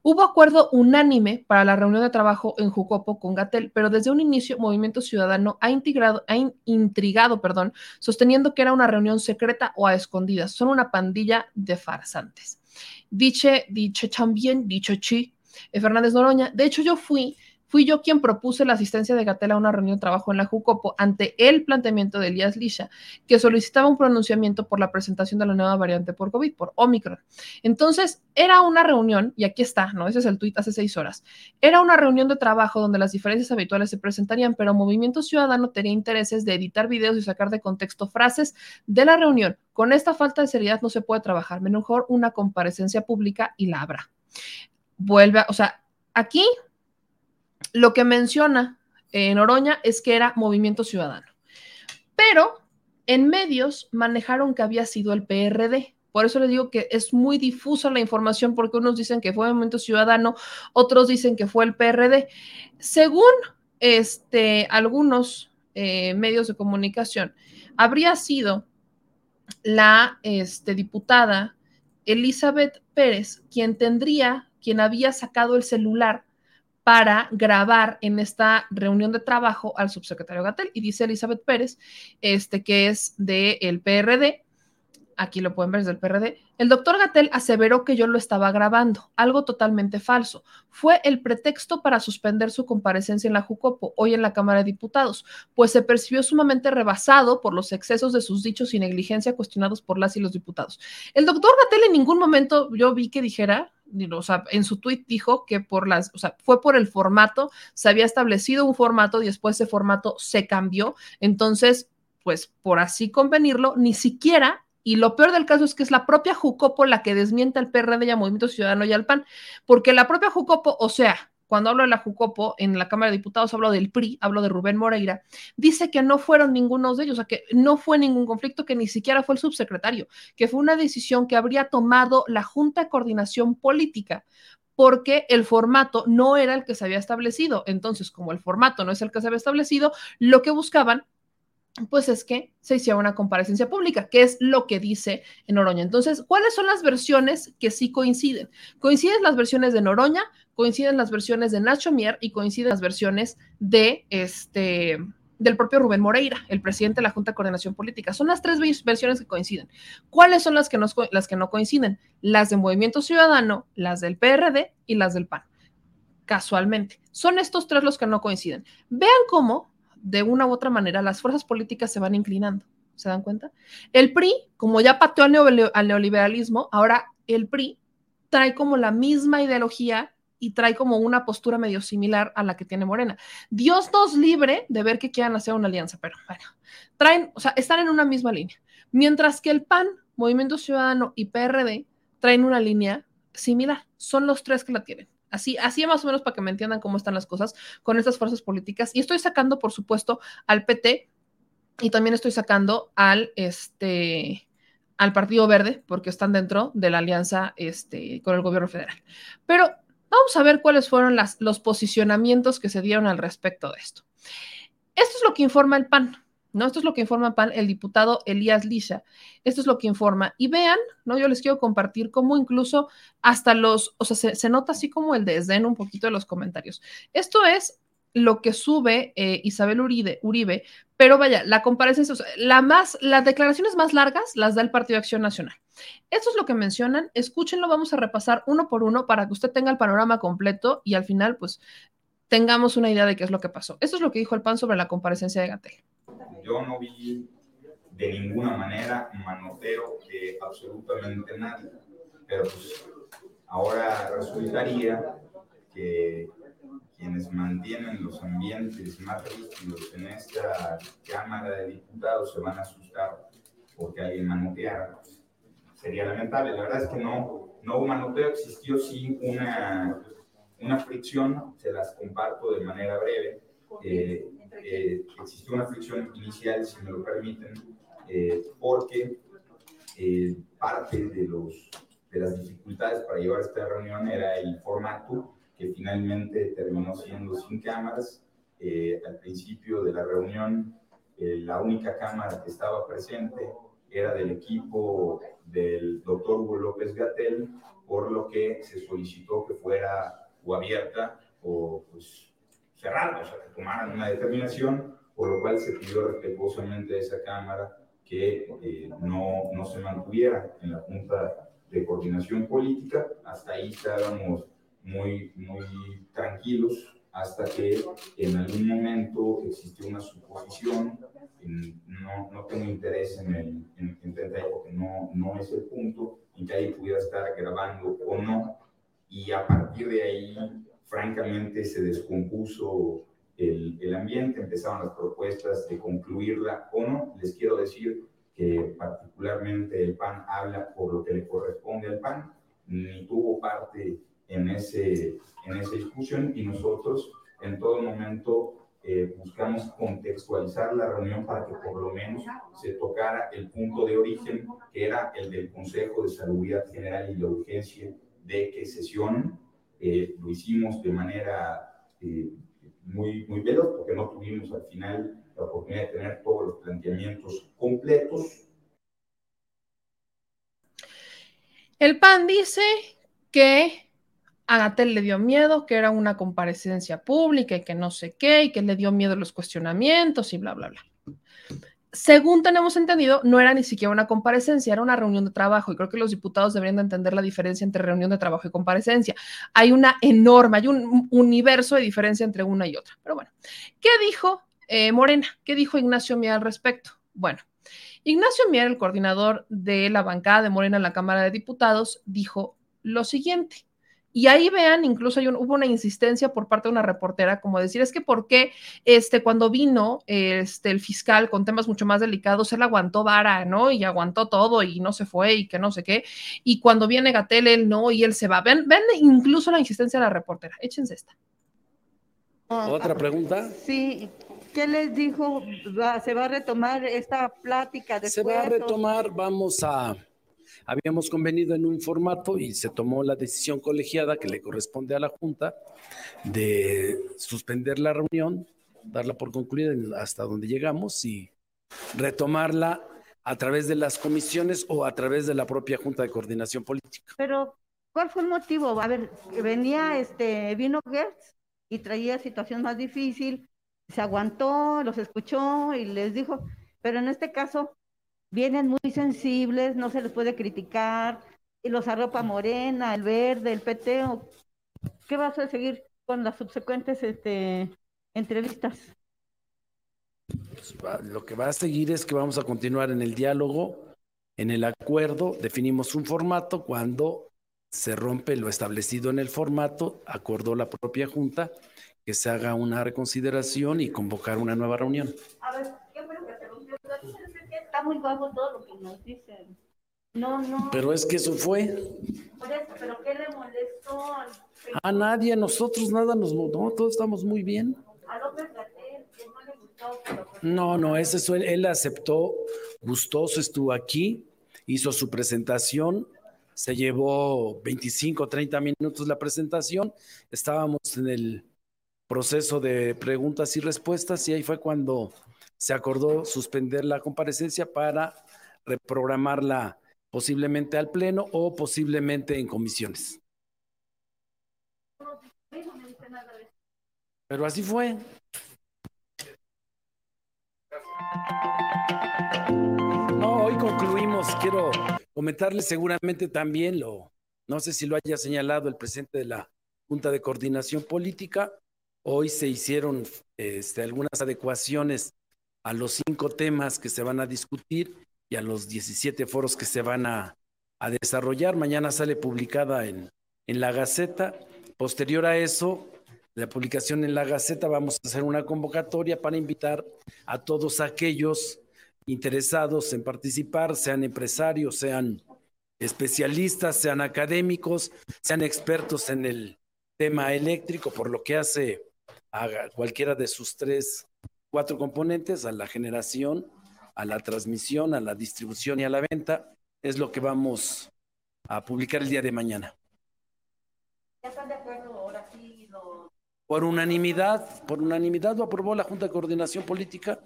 hubo acuerdo unánime para la reunión de trabajo en Jucopo con Gatel, pero desde un inicio Movimiento Ciudadano ha, ha intrigado, perdón, sosteniendo que era una reunión secreta o a escondidas. Son una pandilla de farsantes. Dice, dicho también, dicho chi, eh, Fernández Noroña. De hecho, yo fui Fui yo quien propuse la asistencia de Gatel a una reunión de trabajo en la Jucopo ante el planteamiento de Elías Lisha, que solicitaba un pronunciamiento por la presentación de la nueva variante por COVID, por Omicron. Entonces, era una reunión, y aquí está, ¿no? Ese es el tuit hace seis horas. Era una reunión de trabajo donde las diferencias habituales se presentarían, pero Movimiento Ciudadano tenía intereses de editar videos y sacar de contexto frases de la reunión. Con esta falta de seriedad no se puede trabajar. Mejor una comparecencia pública y la habrá. Vuelve, a, o sea, aquí lo que menciona en Oroña es que era movimiento ciudadano. Pero en medios manejaron que había sido el PRD. Por eso les digo que es muy difusa la información porque unos dicen que fue Movimiento Ciudadano, otros dicen que fue el PRD. Según este, algunos eh, medios de comunicación, habría sido la este, diputada Elizabeth Pérez quien tendría, quien había sacado el celular para grabar en esta reunión de trabajo al subsecretario Gatel. Y dice Elizabeth Pérez, este que es del PRD, aquí lo pueden ver, es del PRD, el doctor Gatel aseveró que yo lo estaba grabando, algo totalmente falso. Fue el pretexto para suspender su comparecencia en la Jucopo, hoy en la Cámara de Diputados, pues se percibió sumamente rebasado por los excesos de sus dichos y negligencia cuestionados por las y los diputados. El doctor Gatel en ningún momento yo vi que dijera, o sea, en su tweet dijo que por las, o sea, fue por el formato, se había establecido un formato y después ese formato se cambió. Entonces, pues por así convenirlo, ni siquiera, y lo peor del caso es que es la propia Jucopo la que desmienta al PRD y al Movimiento Ciudadano y al PAN, porque la propia Jucopo, o sea, cuando hablo de la Jucopo, en la Cámara de Diputados hablo del PRI, hablo de Rubén Moreira, dice que no fueron ninguno de ellos, o sea, que no fue ningún conflicto, que ni siquiera fue el subsecretario, que fue una decisión que habría tomado la Junta de Coordinación Política, porque el formato no era el que se había establecido. Entonces, como el formato no es el que se había establecido, lo que buscaban pues es que se hiciera una comparecencia pública, que es lo que dice Noroña. Entonces, ¿cuáles son las versiones que sí coinciden? Coinciden las versiones de Noroña, coinciden las versiones de Nacho Mier y coinciden las versiones de este del propio Rubén Moreira, el presidente de la Junta de Coordinación Política. Son las tres versiones que coinciden. ¿Cuáles son las que, las que no coinciden? Las del Movimiento Ciudadano, las del PRD y las del PAN. Casualmente. Son estos tres los que no coinciden. Vean cómo, de una u otra manera, las fuerzas políticas se van inclinando. ¿Se dan cuenta? El PRI, como ya pateó al neoliberalismo, ahora el PRI trae como la misma ideología y trae como una postura medio similar a la que tiene Morena. Dios nos libre de ver que quieran hacer una alianza, pero bueno, traen, o sea, están en una misma línea. Mientras que el PAN, Movimiento Ciudadano y PRD traen una línea similar. Son los tres que la tienen. Así, así más o menos para que me entiendan cómo están las cosas con estas fuerzas políticas. Y estoy sacando, por supuesto, al PT y también estoy sacando al, este, al Partido Verde, porque están dentro de la alianza este, con el gobierno federal. Pero Vamos a ver cuáles fueron los posicionamientos que se dieron al respecto de esto. Esto es lo que informa el PAN, ¿no? Esto es lo que informa el PAN, el diputado Elías Lisha. Esto es lo que informa. Y vean, ¿no? Yo les quiero compartir cómo incluso hasta los, o sea, se, se nota así como el desdén un poquito de los comentarios. Esto es lo que sube eh, Isabel Uribe, Uribe, pero vaya, la comparecencia, la más, las declaraciones más largas las da el Partido de Acción Nacional. Esto es lo que mencionan, escúchenlo, vamos a repasar uno por uno para que usted tenga el panorama completo y al final, pues, tengamos una idea de qué es lo que pasó. Esto es lo que dijo el PAN sobre la comparecencia de Gatel. Yo no vi de ninguna manera manoteo de absolutamente nadie, pero pues ahora resultaría que quienes mantienen los ambientes más rígidos en esta Cámara de Diputados se van a asustar porque alguien manoteara. Sería lamentable. La verdad es que no, no hubo manoteo, existió sí una, una fricción, se las comparto de manera breve. Eh, eh, existió una fricción inicial, si me lo permiten, eh, porque parte de, los, de las dificultades para llevar esta reunión era el formato que finalmente terminó siendo sin cámaras. Eh, al principio de la reunión, eh, la única cámara que estaba presente era del equipo del doctor Hugo López Gatel, por lo que se solicitó que fuera o abierta o pues, cerrada, o sea, que tomaran una determinación, por lo cual se pidió respetuosamente a esa cámara que eh, no, no se mantuviera en la Junta de Coordinación Política. Hasta ahí estábamos muy, muy tranquilos hasta que en algún momento existió una suposición, no, no tengo interés en, el, en, porque no, no es el punto, en que alguien pudiera estar grabando o no, y a partir de ahí, francamente, se descompuso el, el ambiente, empezaron las propuestas de concluirla o no. Les quiero decir que particularmente el PAN habla por lo que le corresponde al PAN, ni tuvo parte en, ese, en esa discusión y nosotros en todo momento eh, buscamos contextualizar la reunión para que por lo menos se tocara el punto de origen, que era el del Consejo de Salud General y la urgencia de que sesionen. Eh, lo hicimos de manera eh, muy, muy veloz, porque no tuvimos al final la oportunidad de tener todos los planteamientos completos. El PAN dice que a Gatel le dio miedo, que era una comparecencia pública y que no sé qué, y que le dio miedo los cuestionamientos y bla, bla, bla. Según tenemos entendido, no era ni siquiera una comparecencia, era una reunión de trabajo y creo que los diputados deberían de entender la diferencia entre reunión de trabajo y comparecencia. Hay una enorme, hay un universo de diferencia entre una y otra. Pero bueno, ¿qué dijo eh, Morena? ¿Qué dijo Ignacio Mier al respecto? Bueno, Ignacio Mier, el coordinador de la bancada de Morena en la Cámara de Diputados, dijo lo siguiente. Y ahí vean, incluso hubo una insistencia por parte de una reportera, como decir, es que por qué este, cuando vino este, el fiscal con temas mucho más delicados, él aguantó vara, ¿no? Y aguantó todo y no se fue y que no sé qué. Y cuando viene Gatel, él no, y él se va. Ven, ven incluso la insistencia de la reportera. Échense esta. ¿Otra pregunta? Sí, ¿qué les dijo? ¿Se va a retomar esta plática después? Se va a retomar, vamos a Habíamos convenido en un formato y se tomó la decisión colegiada que le corresponde a la Junta de suspender la reunión, darla por concluida hasta donde llegamos y retomarla a través de las comisiones o a través de la propia Junta de Coordinación Política. Pero, ¿cuál fue el motivo? A ver, venía, este, vino Gertz y traía situación más difícil, se aguantó, los escuchó y les dijo, pero en este caso vienen muy sensibles, no se les puede criticar, y los arropa Morena, el verde, el PT, o ¿qué vas a seguir con las subsecuentes este, entrevistas? Pues va- Lo que va a seguir es que vamos a continuar en el diálogo, en el acuerdo, definimos un formato, cuando se rompe lo establecido en el formato, acordó la propia Junta que se haga una reconsideración y convocar una nueva reunión. A ver, ¿qué fue lo que te rompió? Está muy bajo todo lo que nos dicen. No, no, Pero es que eso fue. por eso, pero ¿qué le molestó A nadie, a nosotros nada nos... No, todos estamos muy bien. a López? Que no le gustó, pero pues, No, no, ese es, él aceptó, gustoso, estuvo aquí, hizo su presentación, se llevó 25, 30 minutos la presentación, estábamos en el proceso de preguntas y respuestas y ahí fue cuando se acordó suspender la comparecencia para reprogramarla posiblemente al pleno o posiblemente en comisiones. Pero así fue. No, hoy concluimos. Quiero comentarles seguramente también lo, no sé si lo haya señalado el presidente de la Junta de Coordinación Política. Hoy se hicieron este, algunas adecuaciones a los cinco temas que se van a discutir y a los 17 foros que se van a, a desarrollar. Mañana sale publicada en, en la Gaceta. Posterior a eso, la publicación en la Gaceta, vamos a hacer una convocatoria para invitar a todos aquellos interesados en participar, sean empresarios, sean especialistas, sean académicos, sean expertos en el tema eléctrico, por lo que hace a cualquiera de sus tres, cuatro componentes, a la generación, a la transmisión, a la distribución y a la venta, es lo que vamos a publicar el día de mañana. ¿Ya están de acuerdo ahora sí Por unanimidad, por unanimidad lo aprobó la Junta de Coordinación Política,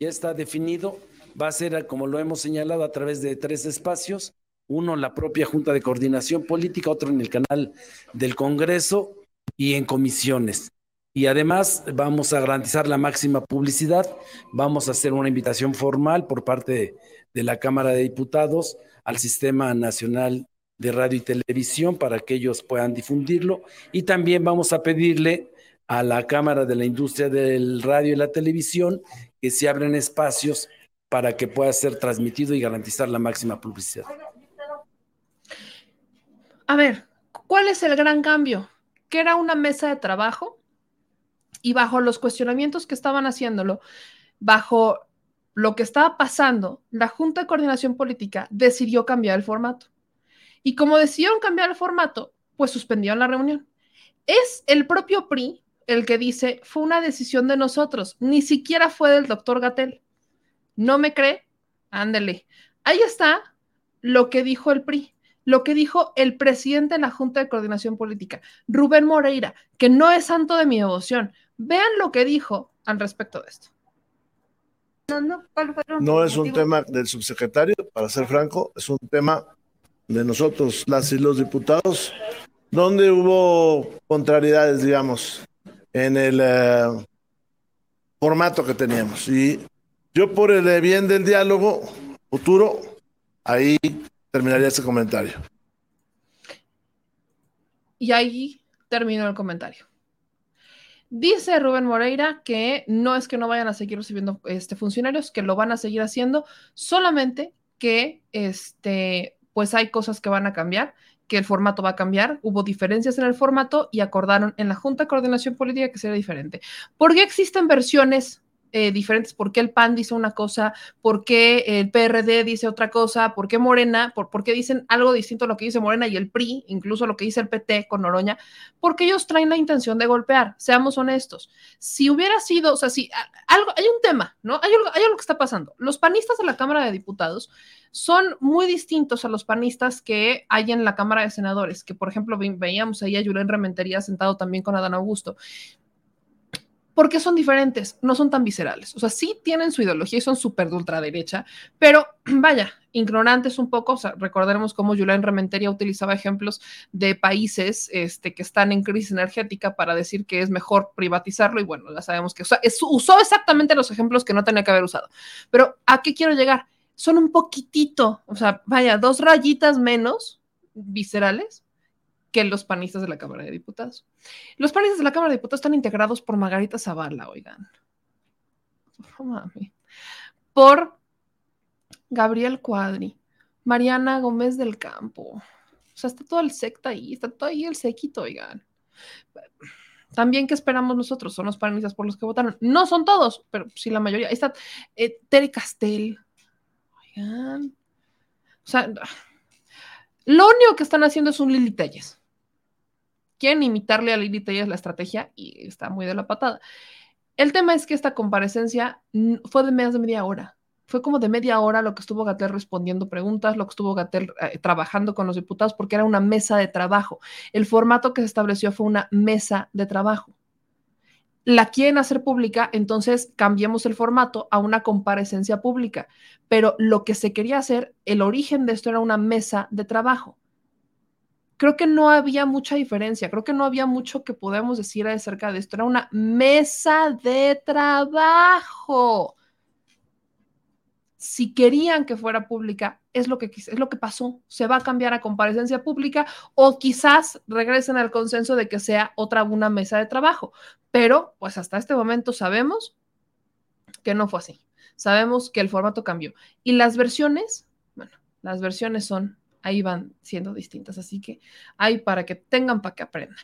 ya está definido, va a ser, como lo hemos señalado, a través de tres espacios, uno la propia Junta de Coordinación Política, otro en el canal del Congreso y en comisiones. Y además vamos a garantizar la máxima publicidad, vamos a hacer una invitación formal por parte de, la Cámara de Diputados al Sistema Nacional de Radio y Televisión para que ellos puedan difundirlo y también vamos a pedirle a la Cámara de la Industria del Radio y la Televisión que se abren espacios para que pueda ser transmitido y garantizar la máxima publicidad. A ver, ¿cuál es el gran cambio? Que era una mesa de trabajo y bajo los cuestionamientos que estaban haciéndolo, bajo lo que estaba pasando, la Junta de Coordinación Política decidió cambiar el formato. Y como decidieron cambiar el formato, pues suspendieron la reunión. Es el propio PRI el que dice, fue una decisión de nosotros, ni siquiera fue del doctor Gatel. ¿No me cree? Ándele. Ahí está lo que dijo el PRI, lo que dijo el presidente de la Junta de Coordinación Política, Rubén Moreira, que no es santo de mi devoción. Vean lo que dijo al respecto de esto. No, no, ¿cuál fueron No sus es un tema del subsecretario, para ser franco, es un tema de nosotros, las y los diputados, donde hubo contrariedades, digamos, en el eh, formato que teníamos. Y yo por el bien del diálogo futuro, ahí terminaría ese comentario. Y ahí terminó el comentario. Dice Rubén Moreira que no es que no vayan a seguir recibiendo este, funcionarios, que lo van a seguir haciendo, solamente que este, pues hay cosas que van a cambiar, que el formato va a cambiar, hubo diferencias en el formato y acordaron en la Junta de Coordinación Política que sería diferente. ¿Por qué existen versiones eh, diferentes? ¿Por qué el PAN dice una cosa? ¿Por qué el PRD dice otra cosa? ¿Por qué Morena? ¿Por, qué dicen algo distinto a lo que dice Morena y el PRI? Incluso lo que dice el PT con Noroña. Porque ellos traen la intención de golpear, seamos honestos. Si hubiera sido, o sea, si algo, hay un tema, ¿no? Hay algo, hay algo que está pasando. Los panistas de la Cámara de Diputados son muy distintos a los panistas que hay en la Cámara de Senadores, que por ejemplo ve- veíamos ahí a Julián Rementería sentado también con Adán Augusto porque son diferentes, no son tan viscerales. O sea, sí tienen su ideología y son súper de ultraderecha, pero vaya, ignorantes un poco. O sea, recordaremos cómo Julián Rementeria utilizaba ejemplos de países este, que están en crisis energética para decir que es mejor privatizarlo y bueno, ya sabemos que o sea, es, usó exactamente los ejemplos que no tenía que haber usado. Pero ¿a qué quiero llegar? Son un poquitito, o sea, vaya, dos rayitas menos viscerales que los panistas de la Cámara de Diputados. Los panistas de la Cámara de Diputados están integrados por Margarita Zavala, oigan. Por Gabriel Cuadri, Mariana Gómez del Campo. O sea, está todo el secta ahí, está todo ahí el sequito, oigan. También, ¿qué esperamos nosotros? Son los panistas por los que votaron. No son todos, pero sí la mayoría. Ahí está eh, Tere Castel. Oigan. O sea, lo único que están haciendo es un Lili Telles quieren imitarle a Lili Tellas la estrategia y está muy de la patada. El tema es que esta comparecencia fue de más de media hora. Fue como de media hora lo que estuvo Gatel respondiendo preguntas, lo que estuvo Gatel eh, trabajando con los diputados, porque era una mesa de trabajo. El formato que se estableció fue una mesa de trabajo. La quieren hacer pública, entonces cambiemos el formato a una comparecencia pública. Pero lo que se quería hacer, el origen de esto era una mesa de trabajo creo que no había mucha diferencia, creo que no había mucho que podemos decir acerca de esto. Era una mesa de trabajo. Si querían que fuera pública, es lo que, es lo que pasó. Se va a cambiar a comparecencia pública o quizás regresen al consenso de que sea otra una mesa de trabajo. Pero, pues hasta este momento sabemos que no fue así. Sabemos que el formato cambió. Y las versiones, bueno, las versiones son ahí van siendo distintas. Así que hay para que tengan, para que aprendan.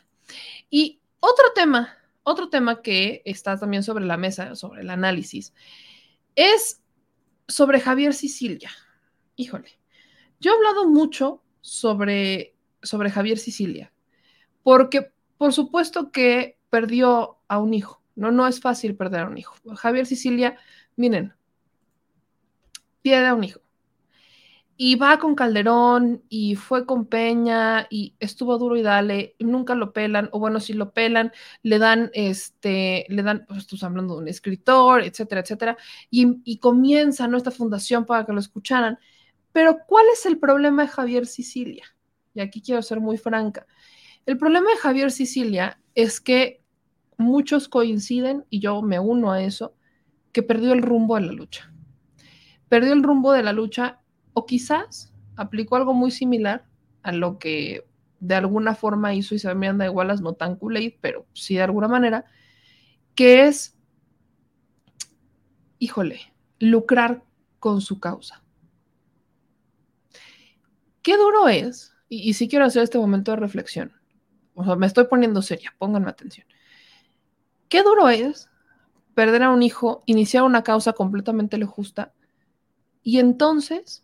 Y otro tema, otro tema que está también sobre la mesa, sobre el análisis, es sobre Javier Sicilia. Híjole, yo he hablado mucho sobre, sobre Javier Sicilia, porque por supuesto que perdió a un hijo. No, no es fácil perder a un hijo. Javier Sicilia, miren, pierde a un hijo y va con Calderón y fue con Peña y estuvo duro y dale, nunca lo pelan, o bueno, si lo pelan, le dan, este, le dan, pues estamos hablando de un escritor, etcétera, etcétera, y, y comienza nuestra fundación para que lo escucharan. Pero ¿cuál es el problema de Javier Sicilia? Y aquí quiero ser muy franca. El problema de Javier Sicilia es que muchos coinciden, y yo me uno a eso, que perdió el rumbo de la lucha. Perdió el rumbo de la lucha o quizás aplicó algo muy similar a lo que de alguna forma hizo Isabel Miranda de Wallace, no tan kool pero sí de alguna manera, que es, híjole, lucrar con su causa. Qué duro es, y, y sí quiero hacer este momento de reflexión, o sea, me estoy poniendo seria, pónganme atención. Qué duro es perder a un hijo, iniciar una causa completamente justa, y entonces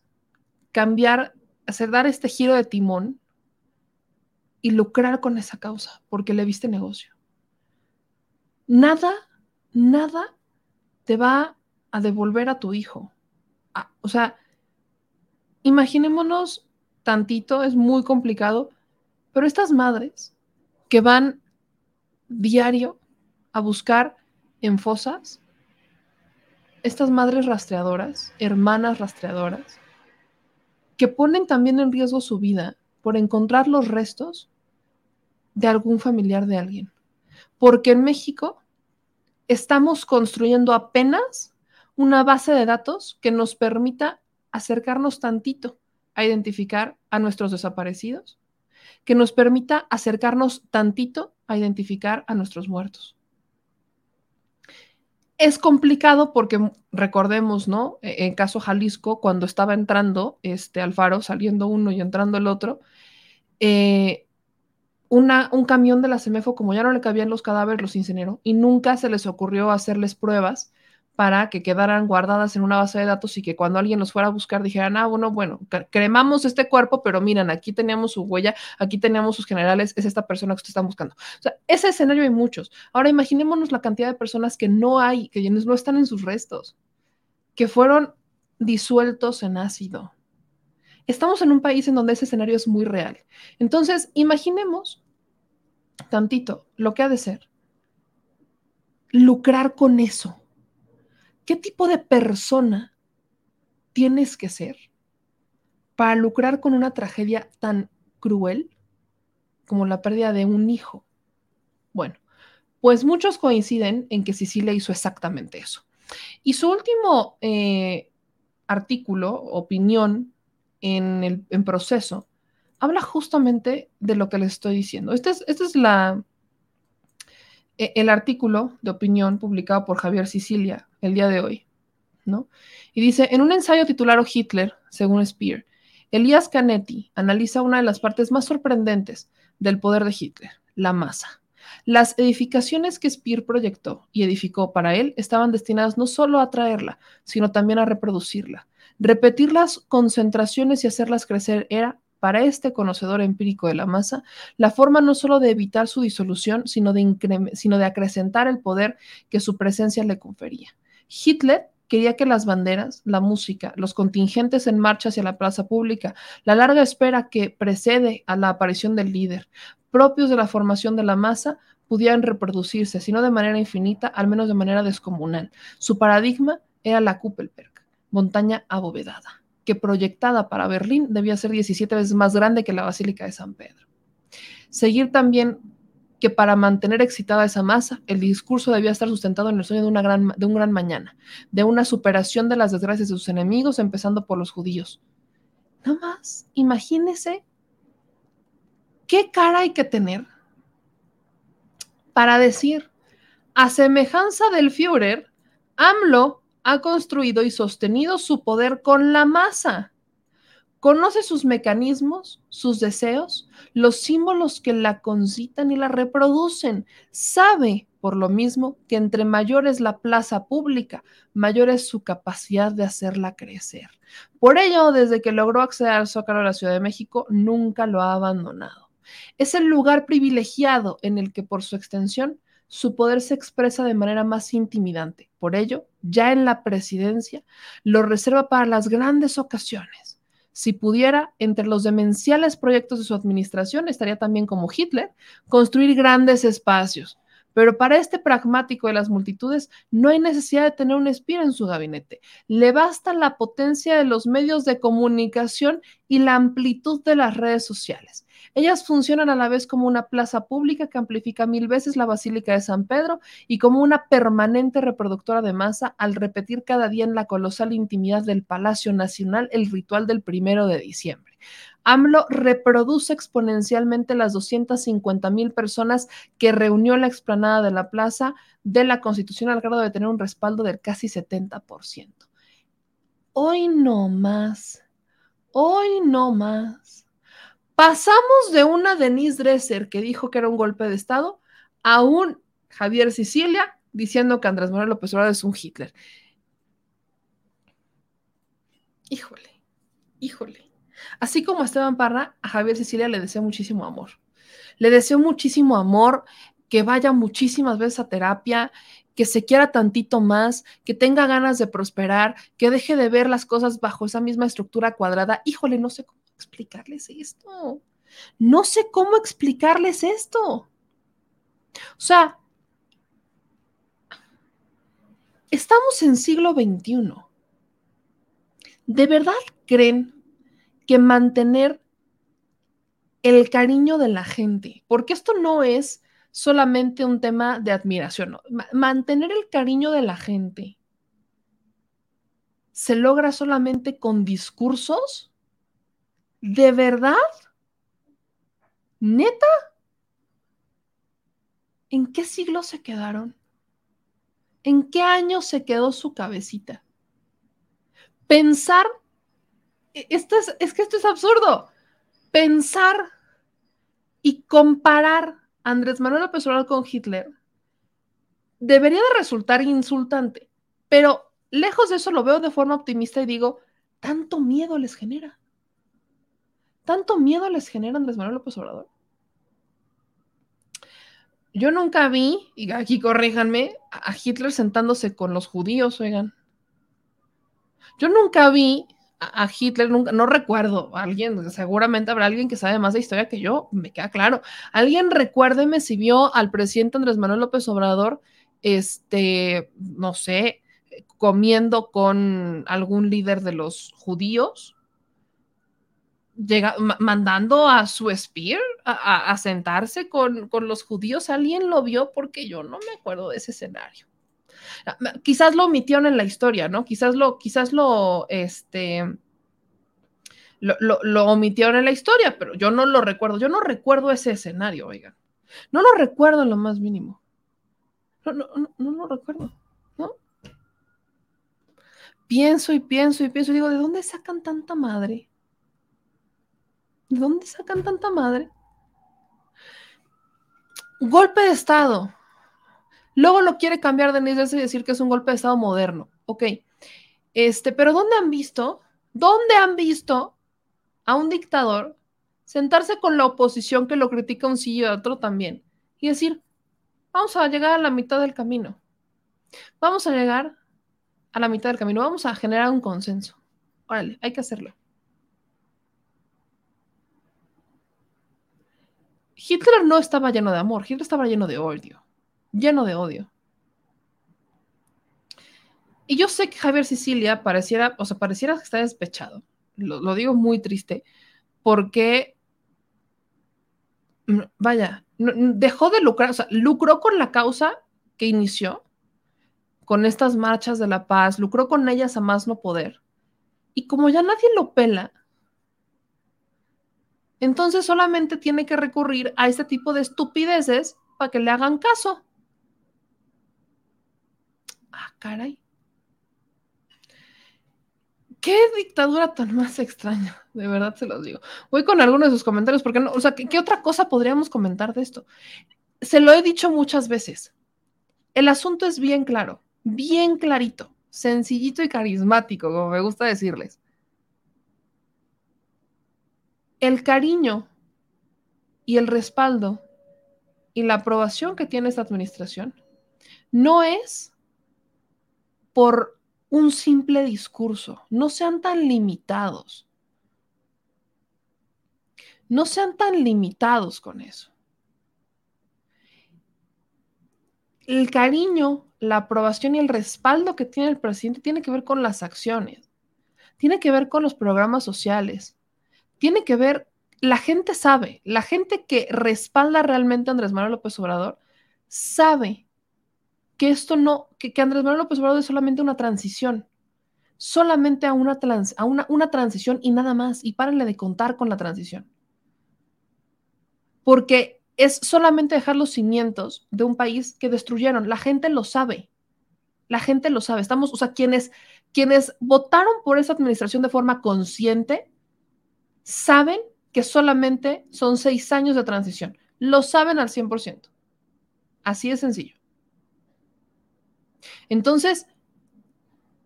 cambiar, hacer dar este giro de timón y lucrar con esa causa, porque le viste negocio. Nada, nada te va a devolver a tu hijo. Ah, o sea, imaginémonos tantito, es muy complicado, pero estas madres que van diario a buscar en fosas, estas madres rastreadoras, hermanas rastreadoras, que ponen también en riesgo su vida por encontrar los restos de algún familiar de alguien. Porque en México estamos construyendo apenas una base de datos que nos permita acercarnos tantito a identificar a nuestros desaparecidos, que nos permita acercarnos tantito a identificar a nuestros muertos es complicado porque recordemos, ¿no? E-, en caso Jalisco, cuando estaba entrando este Alfaro, saliendo uno y entrando el otro, eh, una, un camión de la CEMEFO, como ya no le cabían los cadáveres, los incineró y nunca se les ocurrió hacerles pruebas para que quedaran guardadas en una base de datos y que cuando alguien los fuera a buscar dijeran, ah, bueno, bueno, cremamos este cuerpo, pero miren, aquí teníamos su huella, aquí teníamos sus generales, es esta persona que ustedes están buscando. Ese escenario hay muchos. Ahora imaginémonos la cantidad de personas que no hay, que no están en sus restos, que fueron disueltos en ácido. Estamos en un país en donde ese escenario es muy real. Entonces, imaginemos tantito lo que ha de ser lucrar con eso? ¿Qué tipo de persona tienes que ser para lucrar con una tragedia tan cruel como la pérdida de un hijo? Bueno, pues muchos coinciden en que Sicilia hizo exactamente eso. Y su último eh, artículo, opinión en el en proceso, habla justamente de lo que les estoy diciendo. Este es, este es la, el artículo de opinión publicado por Javier Sicilia el día de hoy, ¿no? Y dice, en un ensayo titulado Hitler, según Speer, Elías Canetti analiza una de las partes más sorprendentes del poder de Hitler, la masa. Las edificaciones que Speer proyectó y edificó para él estaban destinadas no solo a atraerla, sino también a reproducirla. Repetir las concentraciones y hacerlas crecer era, para este conocedor empírico de la masa, la forma no solo de evitar su disolución, sino de, sino de acrecentar el poder que su presencia le confería. Hitler quería que las banderas, la música, los contingentes en marcha hacia la plaza pública, la larga espera que precede a la aparición del líder, propios de la formación de la masa, pudieran reproducirse, si no de manera infinita, al menos de manera descomunal. Su paradigma era la Kuppelberg, montaña abovedada, que proyectada para Berlín debía ser 17 veces más grande que la Basílica de San Pedro. Seguir también que para mantener excitada esa masa, el discurso debía estar sustentado en el sueño de, una gran, de un gran mañana, de una superación de las desgracias de sus enemigos, empezando por los judíos. Nada más, imagínese qué cara hay que tener para decir, a semejanza del Führer, AMLO ha construido y sostenido su poder con la masa. Conoce sus mecanismos, sus deseos, los símbolos que la concitan y la reproducen. Sabe, por lo mismo, que entre mayor es la plaza pública, mayor es su capacidad de hacerla crecer. Por ello, desde que logró acceder al Zócalo de la Ciudad de México, nunca lo ha abandonado. Es el lugar privilegiado en el que, por su extensión, su poder se expresa de manera más intimidante. Por ello, ya en la presidencia, lo reserva para las grandes ocasiones si pudiera, entre los demenciales proyectos de su administración, estaría también como Hitler, construir grandes espacios. Pero para este pragmático de las multitudes no hay necesidad de tener un espía en su gabinete. Le basta la potencia de los medios de comunicación y la amplitud de las redes sociales. Ellas funcionan a la vez como una plaza pública que amplifica mil veces la Basílica de San Pedro y como una permanente reproductora de masa al repetir cada día en la colosal intimidad del Palacio Nacional el ritual del primero de diciembre. AMLO reproduce exponencialmente las 250 mil personas que reunió la explanada de la plaza de la Constitución al grado de tener un respaldo del casi 70%. Hoy no más, hoy no más Pasamos de una Denise Dresser que dijo que era un golpe de Estado a un Javier Sicilia diciendo que Andrés Manuel López Obrador es un Hitler. Híjole, híjole. Así como a Esteban Parra, a Javier Sicilia le deseo muchísimo amor. Le deseo muchísimo amor, que vaya muchísimas veces a terapia, que se quiera tantito más, que tenga ganas de prosperar, que deje de ver las cosas bajo esa misma estructura cuadrada. Híjole, no sé cómo explicarles esto. No sé cómo explicarles esto. O sea, estamos en siglo XXI. ¿De verdad creen que mantener el cariño de la gente, porque esto no es solamente un tema de admiración, mantener el cariño de la gente se logra solamente con discursos ¿De verdad? ¿Neta? ¿En qué siglo se quedaron? ¿En qué año se quedó su cabecita? Pensar, e, esto es, es que esto es absurdo, pensar y comparar Andrés Manuel López con Hitler debería de resultar insultante, pero lejos de eso lo veo de forma optimista y digo, tanto miedo les genera. ¿Tanto miedo les genera Andrés Manuel López Obrador? Yo nunca vi, y aquí corríjanme, a Hitler sentándose con los judíos, oigan. Yo nunca vi a Hitler, nunca, no recuerdo alguien, seguramente habrá alguien que sabe más de historia que yo, me queda claro. Alguien recuérdeme si vio al presidente Andrés Manuel López Obrador este, no sé, comiendo con algún líder de los judíos, llega, mandando a su spear a, sentarse con, con, los judíos. ¿Alguien lo vio? Porque yo no me acuerdo de ese escenario. Ah, quizás lo omitieron en la historia, ¿no? Quizás lo, quizás lo, este, lo, lo, omitieron en la historia, pero yo no lo recuerdo. Yo no recuerdo ese escenario, oigan. No lo recuerdo en lo más mínimo. No, no, no, no lo recuerdo, ¿no? Pienso y pienso y pienso y digo, ¿de dónde sacan tanta madre? ¿De dónde sacan tanta madre? Golpe de Estado. Luego lo quiere cambiar de y decir que es un golpe de Estado moderno. Ok. Este, pero ¿dónde han visto? ¿Dónde han visto a un dictador sentarse con la oposición que lo critica un sí y otro también y decir, vamos a llegar a la mitad del camino. Vamos a llegar a la mitad del camino. Vamos a generar un consenso. Órale, hay que hacerlo. Hitler no estaba lleno de amor, Hitler estaba lleno de odio, lleno de odio. Y yo sé que Javier Sicilia pareciera, o sea, pareciera que está despechado. Lo, lo digo muy triste, porque, mm, vaya, dejó de lucrar, o sea, lucró con la causa que inició, con estas marchas de la paz, lucró con ellas a más no poder. Y como ya nadie lo pela, entonces solamente tiene que recurrir a este tipo de estupideces para que le hagan caso. Ah, caray. Qué dictadura tan más extraña, de verdad se los digo. Voy con algunos de sus comentarios, porque no, o sea, ¿qué, otra cosa podríamos comentar de esto? Se lo he dicho muchas veces. El asunto es bien claro, bien clarito, sencillito y carismático, como me gusta decirles el cariño y el respaldo y la aprobación que tiene esta administración no es por un simple discurso. No sean tan limitados. No sean tan limitados con eso. El cariño, la aprobación y el respaldo que tiene el presidente tiene que ver con las acciones, tiene que ver con los programas sociales, tiene que ver, la gente sabe, la gente que respalda realmente a Andrés Manuel López Obrador, sabe que esto no, que, Andrés Manuel López Obrador es solamente una transición, solamente a, una, a una, una transición y nada más, y párenle de contar con la transición. Porque es solamente dejar los cimientos de un país que destruyeron. La gente lo sabe. La gente lo sabe. Estamos, o sea, quienes, quienes votaron por esa administración de forma consciente, saben que solamente son seis años de transición. Lo saben al 100%. Así de sencillo. Entonces,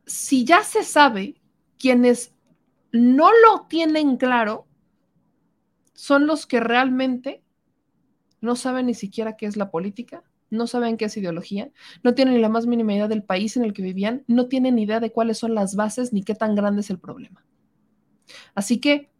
si ya se sabe, quienes no lo tienen claro son los que realmente no saben ni siquiera qué es la política, no saben qué es ideología, no tienen ni la más mínima idea del país en el que vivían, no tienen idea de cuáles son las bases ni qué tan grande es el problema. Así que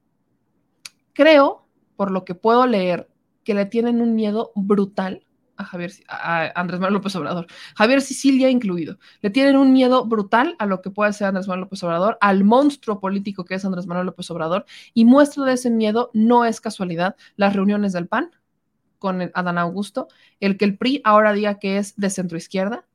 creo, por lo que puedo leer, que le tienen un miedo brutal a Javier, a Andrés Manuel López Obrador, Javier Sicilia incluido. Le tienen un miedo brutal a lo que puede ser Andrés Manuel López Obrador, al monstruo político que es Andrés Manuel López Obrador, y muestra de ese miedo no es casualidad las reuniones del PAN con Adán Augusto, el que el PRI ahora diga que es de centro izquierda,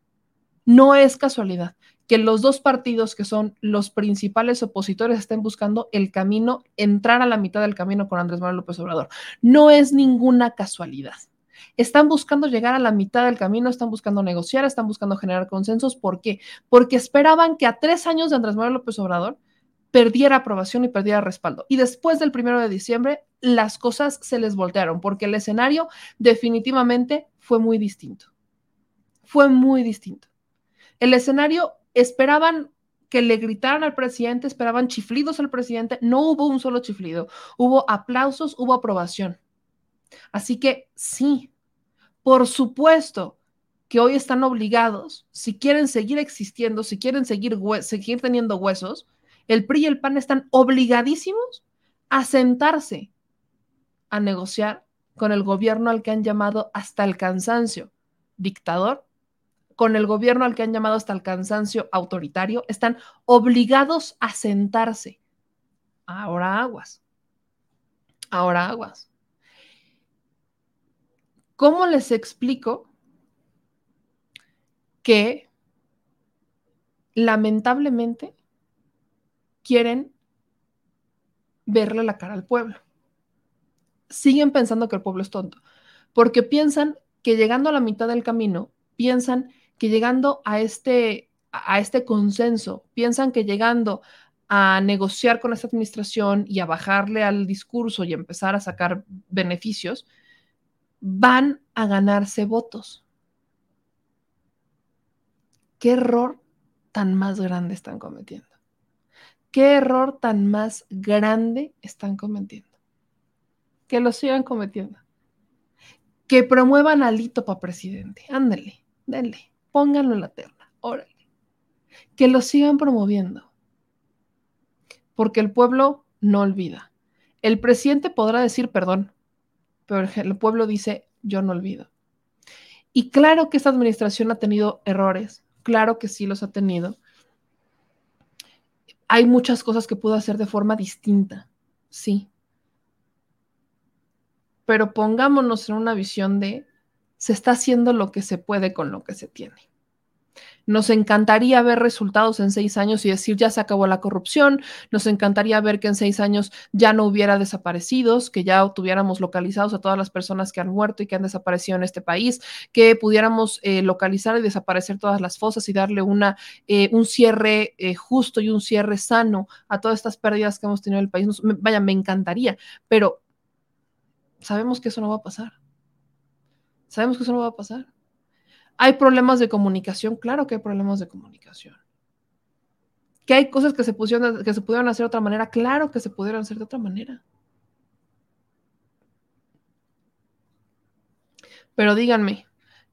no es casualidad que los dos partidos que son los principales opositores estén buscando el camino, entrar a la mitad del camino con Andrés Manuel López Obrador. No es ninguna casualidad. Están buscando llegar a la mitad del camino, están buscando negociar, están buscando generar consensos. ¿Por qué? Porque esperaban que a tres años de Andrés Manuel López Obrador perdiera aprobación y perdiera respaldo. Y después del primero de diciembre, las cosas se les voltearon, porque el escenario definitivamente fue muy distinto. Fue muy distinto. El escenario esperaban que le gritaran al presidente, esperaban chiflidos al presidente, no hubo un solo chiflido, hubo aplausos, hubo aprobación. Así que sí, por supuesto que hoy están obligados, si quieren seguir existiendo, si quieren seguir, seguir teniendo huesos, el PRI y el PAN están obligadísimos a sentarse a negociar con el gobierno al que han llamado hasta el cansancio dictador con el gobierno al que han llamado hasta el cansancio autoritario, están obligados a sentarse. Ahora aguas. Ahora aguas. ¿Cómo les explico que lamentablemente quieren verle la cara al pueblo? Siguen pensando que el pueblo es tonto, porque piensan que llegando a la mitad del camino, piensan que llegando a este, a este consenso, piensan que llegando a negociar con esta administración y a bajarle al discurso y empezar a sacar beneficios, van a ganarse votos. ¿Qué error tan más grande están cometiendo? ¿Qué error tan más grande están cometiendo? Que lo sigan cometiendo. Que promuevan a Lito para presidente. Ándale, denle, pónganlo en la terna, órale. Que lo sigan promoviendo. Porque el pueblo no olvida. El presidente podrá decir perdón, pero el pueblo dice yo no olvido. Y claro que esta administración ha tenido errores, claro que sí los ha tenido. Hay muchas cosas que pudo hacer de forma distinta, sí, pero pongámonos en una visión de se está haciendo lo que se puede con lo que se tiene. Nos encantaría ver resultados en seis años y decir ya se acabó la corrupción. Nos encantaría ver que en seis años ya no hubiera desaparecidos, que ya tuviéramos localizados a todas las personas que han muerto y que han desaparecido en este país, que pudiéramos eh, localizar y desaparecer todas las fosas y darle una, eh, un cierre eh, justo y un cierre sano a todas estas pérdidas que hemos tenido en el país. vaya, me encantaría, pero sabemos que eso no va a pasar. Sabemos que eso no va a pasar. ¿Hay problemas de comunicación? Claro que hay problemas de comunicación. ¿Que hay cosas que se, pusieron, que se pudieron hacer de otra manera? Claro que se pudieron hacer de otra manera. Pero díganme,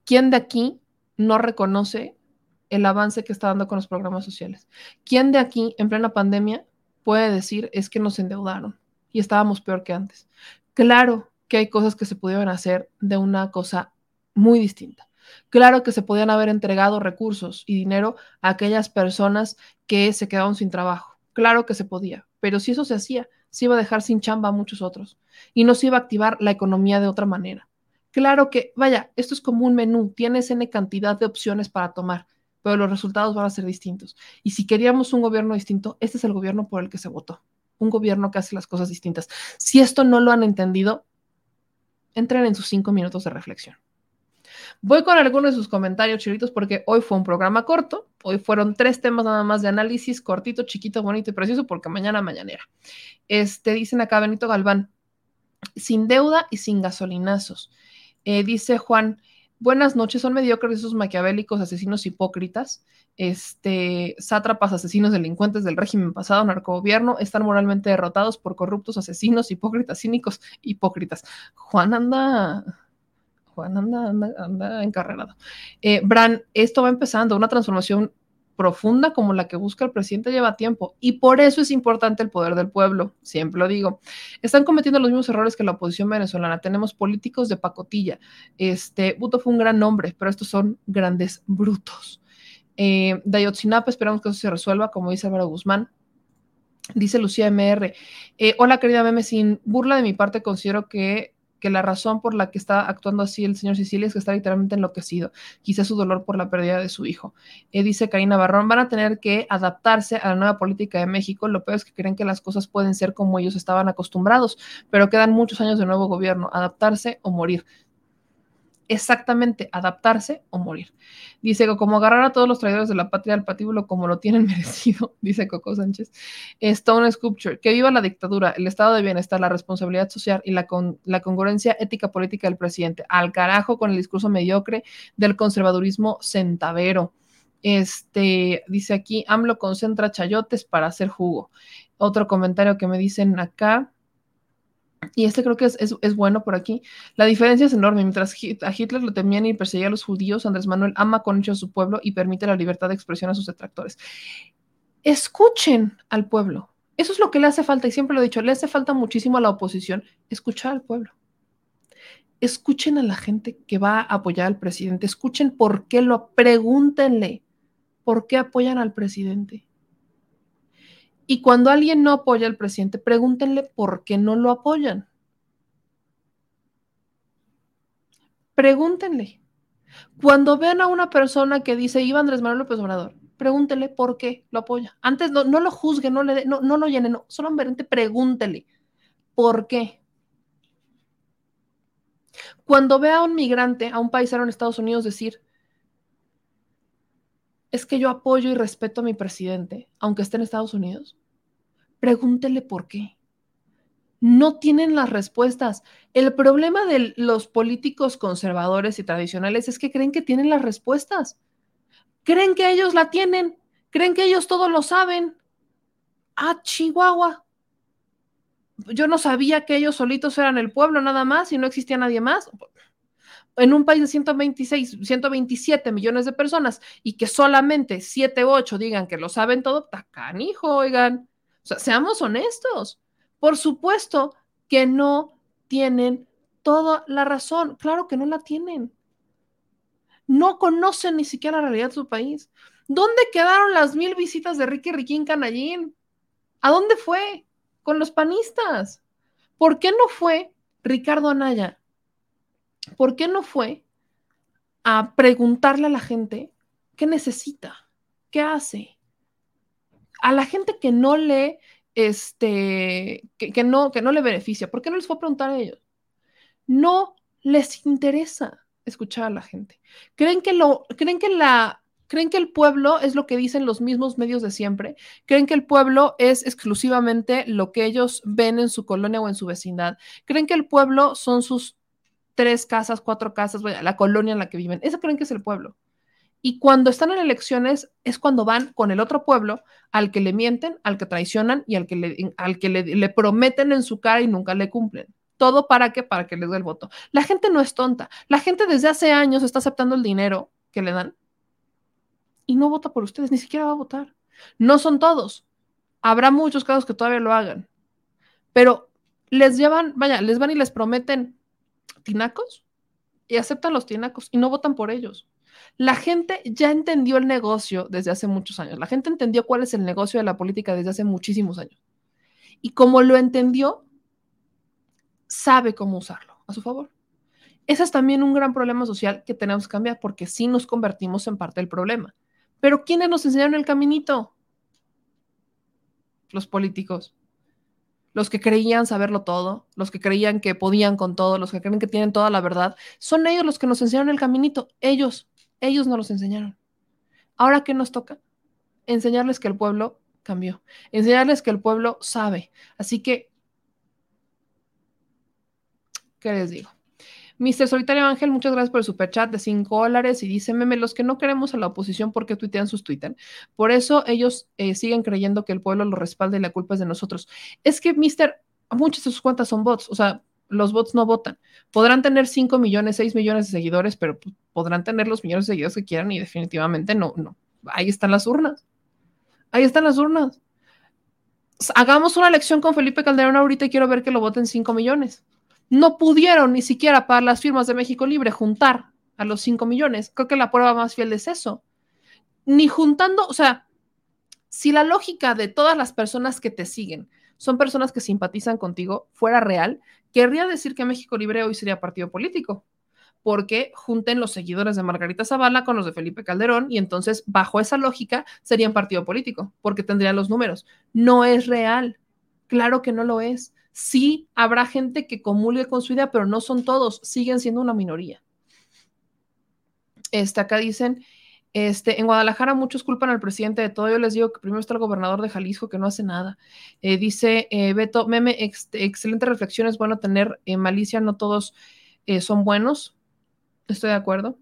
¿quién de aquí no reconoce el avance que está dando con los programas sociales? ¿Quién de aquí, en plena pandemia, puede decir es que nos endeudaron y estábamos peor que antes? Claro que hay cosas que se pudieron hacer de una cosa muy distinta. Claro que se podían haber entregado recursos y dinero a aquellas personas que se quedaron sin trabajo. Claro que se podía, pero si eso se hacía, se iba a dejar sin chamba a muchos otros y no se iba a activar la economía de otra manera. Claro que, vaya, esto es como un menú, tienes N cantidad de opciones para tomar, pero los resultados van a ser distintos. Y si queríamos un gobierno distinto, este es el gobierno por el que se votó, un gobierno que hace las cosas distintas. Si esto no lo han entendido, entren en sus cinco minutos de reflexión. Voy con algunos de sus comentarios, chilitos, porque hoy fue un programa corto. Hoy fueron tres temas nada más de análisis, cortito, chiquito, bonito y precioso, porque mañana mañanera. Este, dicen acá Benito Galván, sin deuda y sin gasolinazos. Eh, dice Juan, buenas noches, son mediocres esos maquiavélicos, asesinos hipócritas, este, sátrapas, asesinos, delincuentes del régimen pasado, narcogobierno, están moralmente derrotados por corruptos, asesinos, hipócritas, cínicos, hipócritas. Juan anda Juan anda, anda, encarrerado. Eh, Bran, esto va empezando, una transformación profunda como la que busca el presidente lleva tiempo y por eso es importante el poder del pueblo, siempre lo digo. Están cometiendo los mismos errores que la oposición venezolana. Tenemos políticos de pacotilla. Este, Buto fue un gran nombre, pero estos son grandes brutos. Eh, esperamos que eso se resuelva, como dice Álvaro Guzmán. Dice Lucía MR. Eh, hola, querida Meme, sin burla de mi parte, considero que que la razón por la que está actuando así el señor Sicilia es que está literalmente enloquecido, quizás su dolor por la pérdida de su hijo. Eh, dice Karina Barrón, van a tener que adaptarse a la nueva política de México, lo peor es que creen que las cosas pueden ser como ellos estaban acostumbrados, pero quedan muchos años de nuevo gobierno, adaptarse o morir exactamente adaptarse o morir. Dice que como agarrar a todos los traidores de la patria al patíbulo como lo tienen merecido, dice Coco Sánchez. Stone Sculpture, que viva la dictadura, el estado de bienestar, la responsabilidad social y la, con, la congruencia ética política del presidente. Al carajo con el discurso mediocre del conservadurismo centavero. Este, dice aquí, AMLO concentra chayotes para hacer jugo. Otro comentario que me dicen acá, y este creo que es, bueno por aquí. La diferencia es enorme. Mientras a Hitler lo temían y perseguía a los judíos, Andrés Manuel ama con hecho a su pueblo y permite la libertad de expresión a sus detractores. Escuchen al pueblo. Eso es lo que le hace falta, y siempre lo he dicho, le hace falta muchísimo a la oposición, escuchar al pueblo. escuchen a la gente que va a apoyar al presidente, escuchen por qué lo, pregúntenle por qué apoyan al presidente. Y cuando alguien no apoya al presidente, pregúntenle por qué no lo apoyan. Pregúntenle. Cuando vean a una persona que dice Iván Andrés Manuel López Obrador, pregúntenle por qué lo apoya. Antes no, no lo juzgue, no, le no, no lo llene, no, solamente pregúntele por qué. Cuando vea a un migrante, a un paisano en Estados Unidos decir, es que yo apoyo y respeto a mi presidente, aunque esté en Estados Unidos, pregúntele por qué. No tienen las respuestas. El problema de los políticos conservadores y tradicionales es que creen que tienen las respuestas. Creen que ellos la tienen. Creen que ellos todo lo saben. Ah, Chihuahua. Yo no sabía que ellos solitos eran el pueblo nada más y no existía nadie más en un país de 126, 127 millones de personas y que solamente 7, 8 digan que lo saben todo, está canijo, oigan. O sea, seamos honestos. Por supuesto que no tienen toda la razón. Claro que no la tienen. No conocen ni siquiera la realidad de su país. ¿Dónde quedaron las mil visitas de Ricky Riquín Canallín? ¿A dónde fue? Con los panistas. ¿Por qué no fue Ricardo Anaya? ¿Por qué no fue a preguntarle a la gente qué necesita, qué hace? A la gente que no le, este, que, no, que no le beneficia, ¿por qué no les fue a preguntar a ellos? No les interesa escuchar a la gente. Creen que lo, creen que la, creen que el pueblo es lo que dicen los mismos medios de siempre. Creen que el pueblo es exclusivamente lo que ellos ven en su colonia o en su vecindad. Creen que el pueblo son sus tres casas, cuatro casas, la colonia en la que viven. Eso creen que es el pueblo. Y cuando están en elecciones es cuando van con el otro pueblo al que le mienten, al que traicionan y al que le, al que le, prometen en su cara y nunca le cumplen. Todo para qué? Para que les dé el voto. La gente no es tonta. La gente desde hace años está aceptando el dinero que le dan y no vota por ustedes, ni siquiera va a votar. No son todos. Habrá muchos casos que todavía lo hagan. Pero les llevan, vaya, les van y les prometen tinacos y aceptan los tinacos y no votan por ellos. La gente ya entendió el negocio desde hace muchos años. La gente entendió cuál es el negocio de la política desde hace muchísimos años. Y como lo entendió, sabe cómo usarlo a su favor. Ese es también un gran problema social que tenemos que cambiar porque sí nos convertimos en parte del problema. Pero ¿quiénes nos enseñaron el caminito? Los políticos los que creían saberlo todo, los que creían que podían con todo, los que creen que tienen toda la verdad, son ellos los que nos enseñaron el caminito, ellos, ellos nos los enseñaron. Ahora, ¿qué nos toca? Enseñarles que el pueblo cambió, enseñarles que el pueblo sabe. Así que, ¿qué les digo? Mr. Solitario Ángel, muchas gracias por el superchat de 5 dólares y dice, meme, los que no queremos a la oposición porque tuitean sus Twitter. Por eso ellos eh, siguen creyendo que el pueblo lo respalda y la culpa es de nosotros. Es que, Mr., muchas de sus cuentas son bots, o sea, los bots no votan. Podrán tener 5 millones, 6 millones de seguidores, pero podrán tener los millones de seguidores que quieran y definitivamente no, no. Ahí están las urnas. Ahí están las urnas. Hagamos una elección con Felipe Calderón ahorita y quiero ver que lo voten 5 millones no pudieron ni siquiera para las firmas de México Libre juntar a los 5 millones. Creo que la prueba más fiel es eso. Ni juntando, o sea, si la lógica de todas las personas que te siguen son personas que simpatizan contigo fuera real, querría decir que México Libre hoy sería partido político, porque junten los seguidores de Margarita Zavala con los de Felipe Calderón y entonces bajo esa lógica serían partido político, porque tendrían los números. No es real. Claro que no lo es. Sí, habrá gente que comulgue con su idea, pero no son todos, siguen siendo una minoría. Este, acá dicen, este, en Guadalajara muchos culpan al presidente de todo. Yo les digo que primero está el gobernador de Jalisco que no hace nada. Eh, dice eh, Beto, meme, excelente reflexión, es bueno tener eh, malicia, no todos son buenos. Estoy de acuerdo.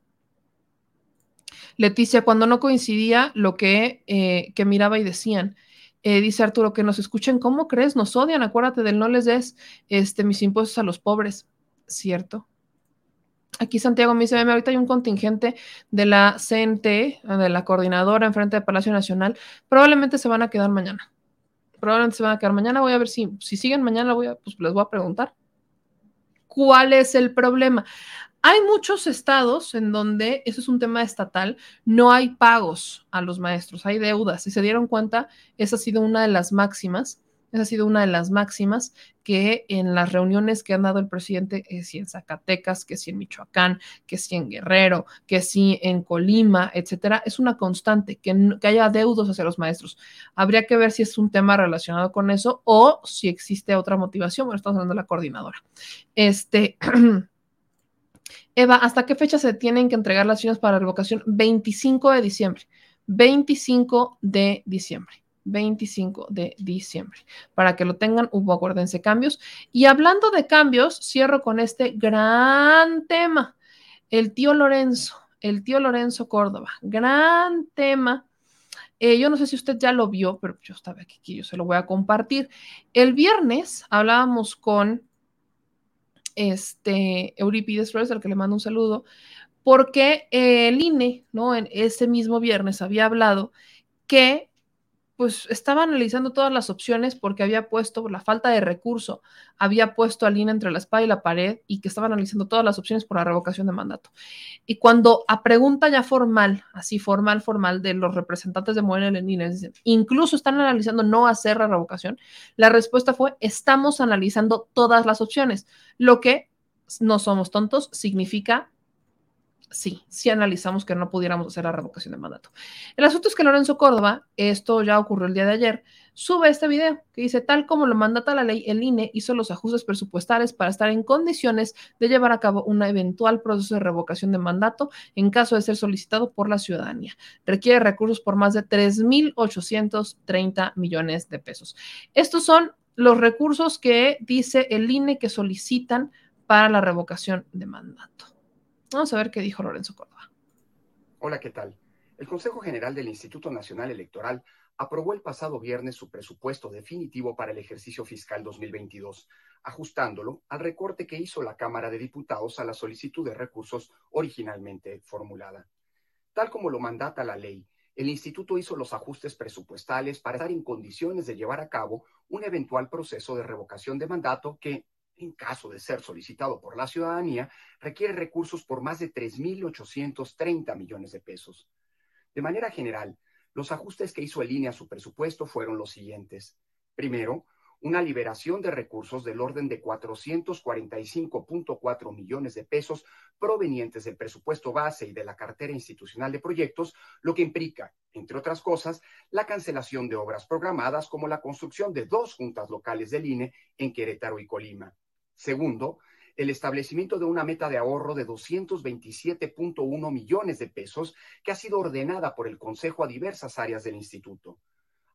Leticia, cuando no coincidía lo que, que miraba y decían, eh, dice Arturo, que nos escuchen, ¿cómo crees? Nos odian, acuérdate del no les des este, mis impuestos a los pobres, ¿cierto? Aquí Santiago me dice, ahorita hay un contingente de la CNT, de la coordinadora enfrente del Palacio Nacional, probablemente se van a quedar mañana. Probablemente se van a quedar mañana, voy a ver si, si siguen mañana, voy a, pues les voy a preguntar ¿Cuál es el problema? Hay muchos estados en donde, eso es un tema estatal, no hay pagos a los maestros, hay deudas. Si se dieron cuenta, esa ha sido una de las máximas, esa ha sido una de las máximas que en las reuniones que han dado el presidente, que si en Zacatecas, que si en Michoacán, que si en Guerrero, que si en Colima, etcétera, es una constante, que, que haya deudos hacia los maestros. Habría que ver si es un tema relacionado con eso o si existe otra motivación. Bueno, estamos hablando de la coordinadora. Este. Eva, ¿hasta qué fecha se tienen que entregar las fichas para revocación? 25 de diciembre. 25 de diciembre. 25 de diciembre. Para que lo tengan, hubo, acuérdense, cambios. Y hablando de cambios, cierro con este gran tema. El tío Lorenzo, el tío Lorenzo Córdoba. Gran tema. Eh, yo no sé si usted ya lo vio, pero yo estaba aquí, aquí, yo se lo voy a compartir. El viernes hablábamos con este Euripides Flores, al que le mando un saludo, porque el INE, ¿no? En ese mismo viernes había hablado que pues estaba analizando todas las opciones porque había puesto, la falta de recurso, había puesto al INE entre la espada y la pared y que estaba analizando todas las opciones por la revocación de mandato. Y cuando a pregunta ya formal, así formal, formal, de los representantes de Morena INE, dicen, incluso están analizando no hacer la revocación, la respuesta fue, estamos analizando todas las opciones, lo que no somos tontos significa sí, sí analizamos que no pudiéramos hacer la revocación de mandato. El asunto es que Lorenzo Córdoba, esto ya ocurrió el día de ayer, sube este video que dice, tal como lo mandata la ley, el INE hizo los ajustes presupuestales para estar en condiciones de llevar a cabo un eventual proceso de revocación de mandato en caso de ser solicitado por la ciudadanía. Requiere recursos por más de 3.830 millones de pesos. Estos son los recursos que dice el INE que solicitan para la revocación de mandato. Vamos a ver qué dijo Lorenzo Córdoba. Hola, ¿qué tal? El Consejo General del Instituto Nacional Electoral aprobó el pasado viernes su presupuesto definitivo para el ejercicio fiscal 2022, ajustándolo al recorte que hizo la Cámara de Diputados a la solicitud de recursos originalmente formulada. Tal como lo mandata la ley, el instituto hizo los ajustes presupuestales para estar en condiciones de llevar a cabo un eventual proceso de revocación de mandato que, en caso de ser solicitado por la ciudadanía, requiere recursos por más de 3.830 millones de pesos. De manera general, los ajustes que hizo el INE a su presupuesto fueron los siguientes. Primero, una liberación de recursos del orden de 445.4 millones de pesos provenientes del presupuesto base y de la cartera institucional de proyectos, lo que implica, entre otras cosas, la cancelación de obras programadas como la construcción de dos juntas locales del INE en Querétaro y Colima. Segundo, el establecimiento de una meta de ahorro de 227.1 millones de pesos que ha sido ordenada por el Consejo a diversas áreas del instituto.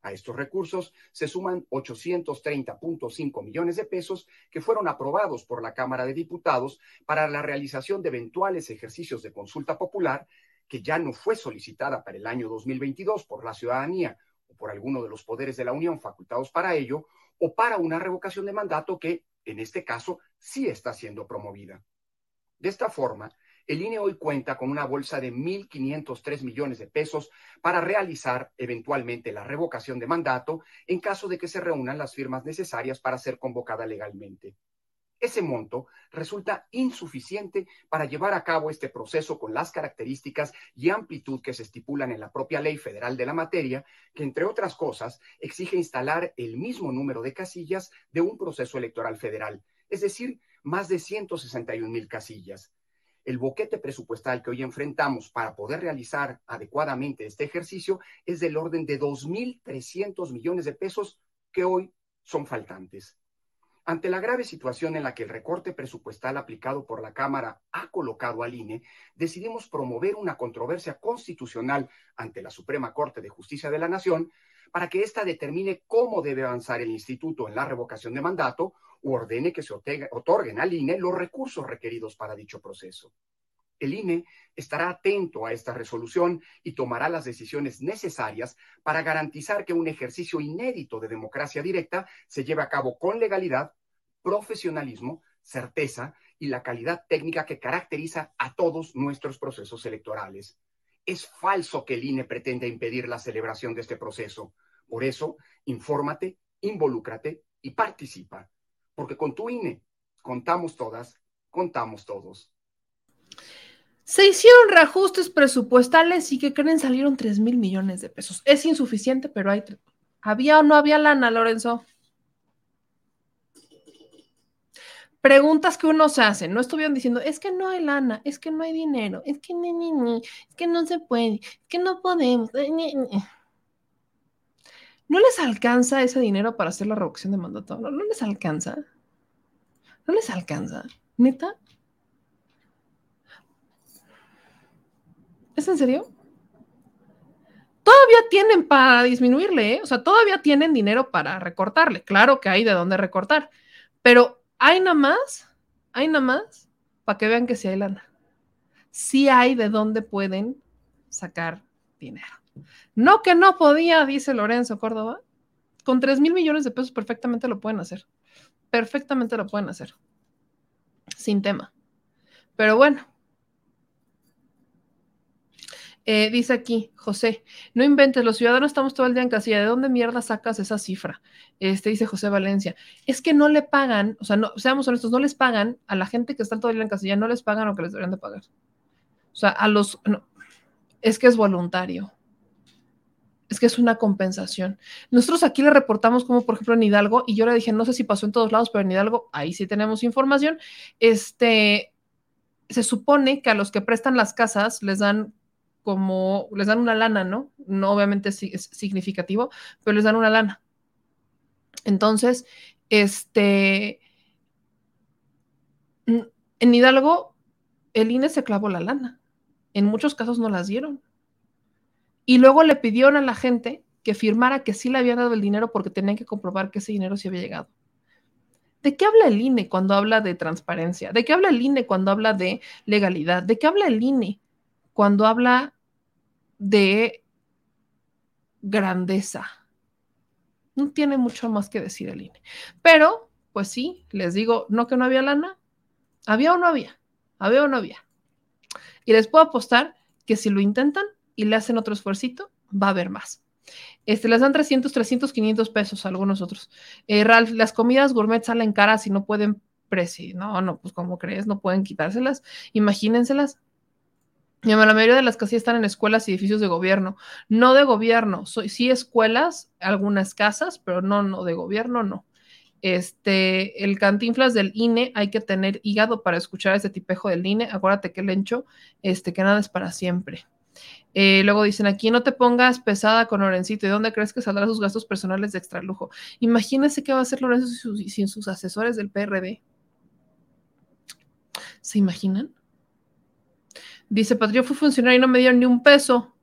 A estos recursos se suman 830.5 millones de pesos que fueron aprobados por la Cámara de Diputados para la realización de eventuales ejercicios de consulta popular que ya no fue solicitada para el año 2022 por la ciudadanía o por alguno de los poderes de la Unión facultados para ello, o para una revocación de mandato que, en este caso, sí está siendo promovida. De esta forma, el INE hoy cuenta con una bolsa de 1.503 millones de pesos para realizar eventualmente la revocación de mandato en caso de que se reúnan las firmas necesarias para ser convocada legalmente. Ese monto resulta insuficiente para llevar a cabo este proceso con las características y amplitud que se estipulan en la propia ley federal de la materia, que entre otras cosas exige instalar el mismo número de casillas de un proceso electoral federal, es decir, más de 161 mil casillas. El boquete presupuestal que hoy enfrentamos para poder realizar adecuadamente este ejercicio es del orden de 2.300 millones de pesos que hoy son faltantes. Ante la grave situación en la que el recorte presupuestal aplicado por la Cámara ha colocado al INE, decidimos promover una controversia constitucional ante la Suprema Corte de Justicia de la Nación para que ésta determine cómo debe avanzar el instituto en la revocación de mandato o ordene que se otorguen al INE los recursos requeridos para dicho proceso. El INE estará atento a esta resolución y tomará las decisiones necesarias para garantizar que un ejercicio inédito de democracia directa se lleve a cabo con legalidad, profesionalismo, certeza y la calidad técnica que caracteriza a todos nuestros procesos electorales. Es falso que el INE pretenda impedir la celebración de este proceso. Por eso, infórmate, involúcrate y participa. Porque con tu INE contamos todas contamos todos. Se hicieron reajustes presupuestales y que creen salieron 3 mil millones de pesos. Es insuficiente, pero hay. ¿Había o no había lana, Lorenzo? Preguntas que uno se hace. No estuvieron diciendo, es que no hay lana, es que no hay dinero, es que ni, ni, ni, es que no se puede, es que no podemos. ¿No les alcanza ese dinero para hacer la revocación de mandato? ¿No, no les alcanza? ¿No les alcanza? ¿Neta? ¿Es en serio? Todavía tienen para disminuirle, ¿eh? O sea, todavía tienen dinero para recortarle. Claro que hay de dónde recortar, pero hay nada más, hay nada más para que vean que sí hay lana. Sí hay de dónde pueden sacar dinero. No que no podía, dice Lorenzo Córdoba. Con 3 mil millones de pesos perfectamente lo pueden hacer. Perfectamente lo pueden hacer. Sin tema. Pero bueno, eh, dice aquí, José, no inventes, los ciudadanos estamos todo el día en casilla. ¿De dónde mierda sacas esa cifra? Este dice José Valencia. Es que no le pagan, o sea, no, seamos honestos, no les pagan a la gente que está todo el día en casilla, no les pagan lo que les deberían de pagar. O sea, a los. es que es voluntario. Es que es una compensación. Nosotros aquí le reportamos como, por ejemplo, en Hidalgo, y yo le dije, no sé si pasó en todos lados, pero en Hidalgo, ahí sí tenemos información. Este, se supone que a los que prestan las casas les dan como les dan una lana, ¿no? No obviamente es significativo, pero les dan una lana. Entonces, este, en Hidalgo, el INE se clavó la lana. En muchos casos no las dieron. Y luego le pidieron a la gente que firmara que sí le habían dado el dinero porque tenían que comprobar que ese dinero sí había llegado. ¿De qué habla el INE cuando habla de transparencia? ¿De qué habla el INE cuando habla de legalidad? ¿De qué habla el INE cuando habla de grandeza. No tiene mucho más que decir el INE. Pero, pues sí, les digo, no que no había lana. ¿Había o no había? ¿Había o no había? Y les puedo apostar que si lo intentan y le hacen otro esfuerzo, va a haber más. Este, les dan 300, 300, 500 pesos a algunos otros. Eh, Ralph, las comidas gourmet salen caras y no pueden preci. No, no, pues como crees, no pueden quitárselas. Imagínenselas. La mayoría de las casillas están en escuelas y edificios de gobierno, no de gobierno, sí escuelas, algunas casas, pero no, no de gobierno, no. Este, el cantinflas del INE, hay que tener hígado para escuchar ese tipejo del INE. Acuérdate que el encho, este, que nada es para siempre. Eh, luego dicen aquí, no te pongas pesada con Lorencito. ¿Y dónde crees que saldrá sus gastos personales de extra lujo? Imagínese qué va a hacer Lorenzo sin sus asesores del PRD. ¿Se imaginan? Dice, Patrio fue funcionario y no me dieron ni un peso.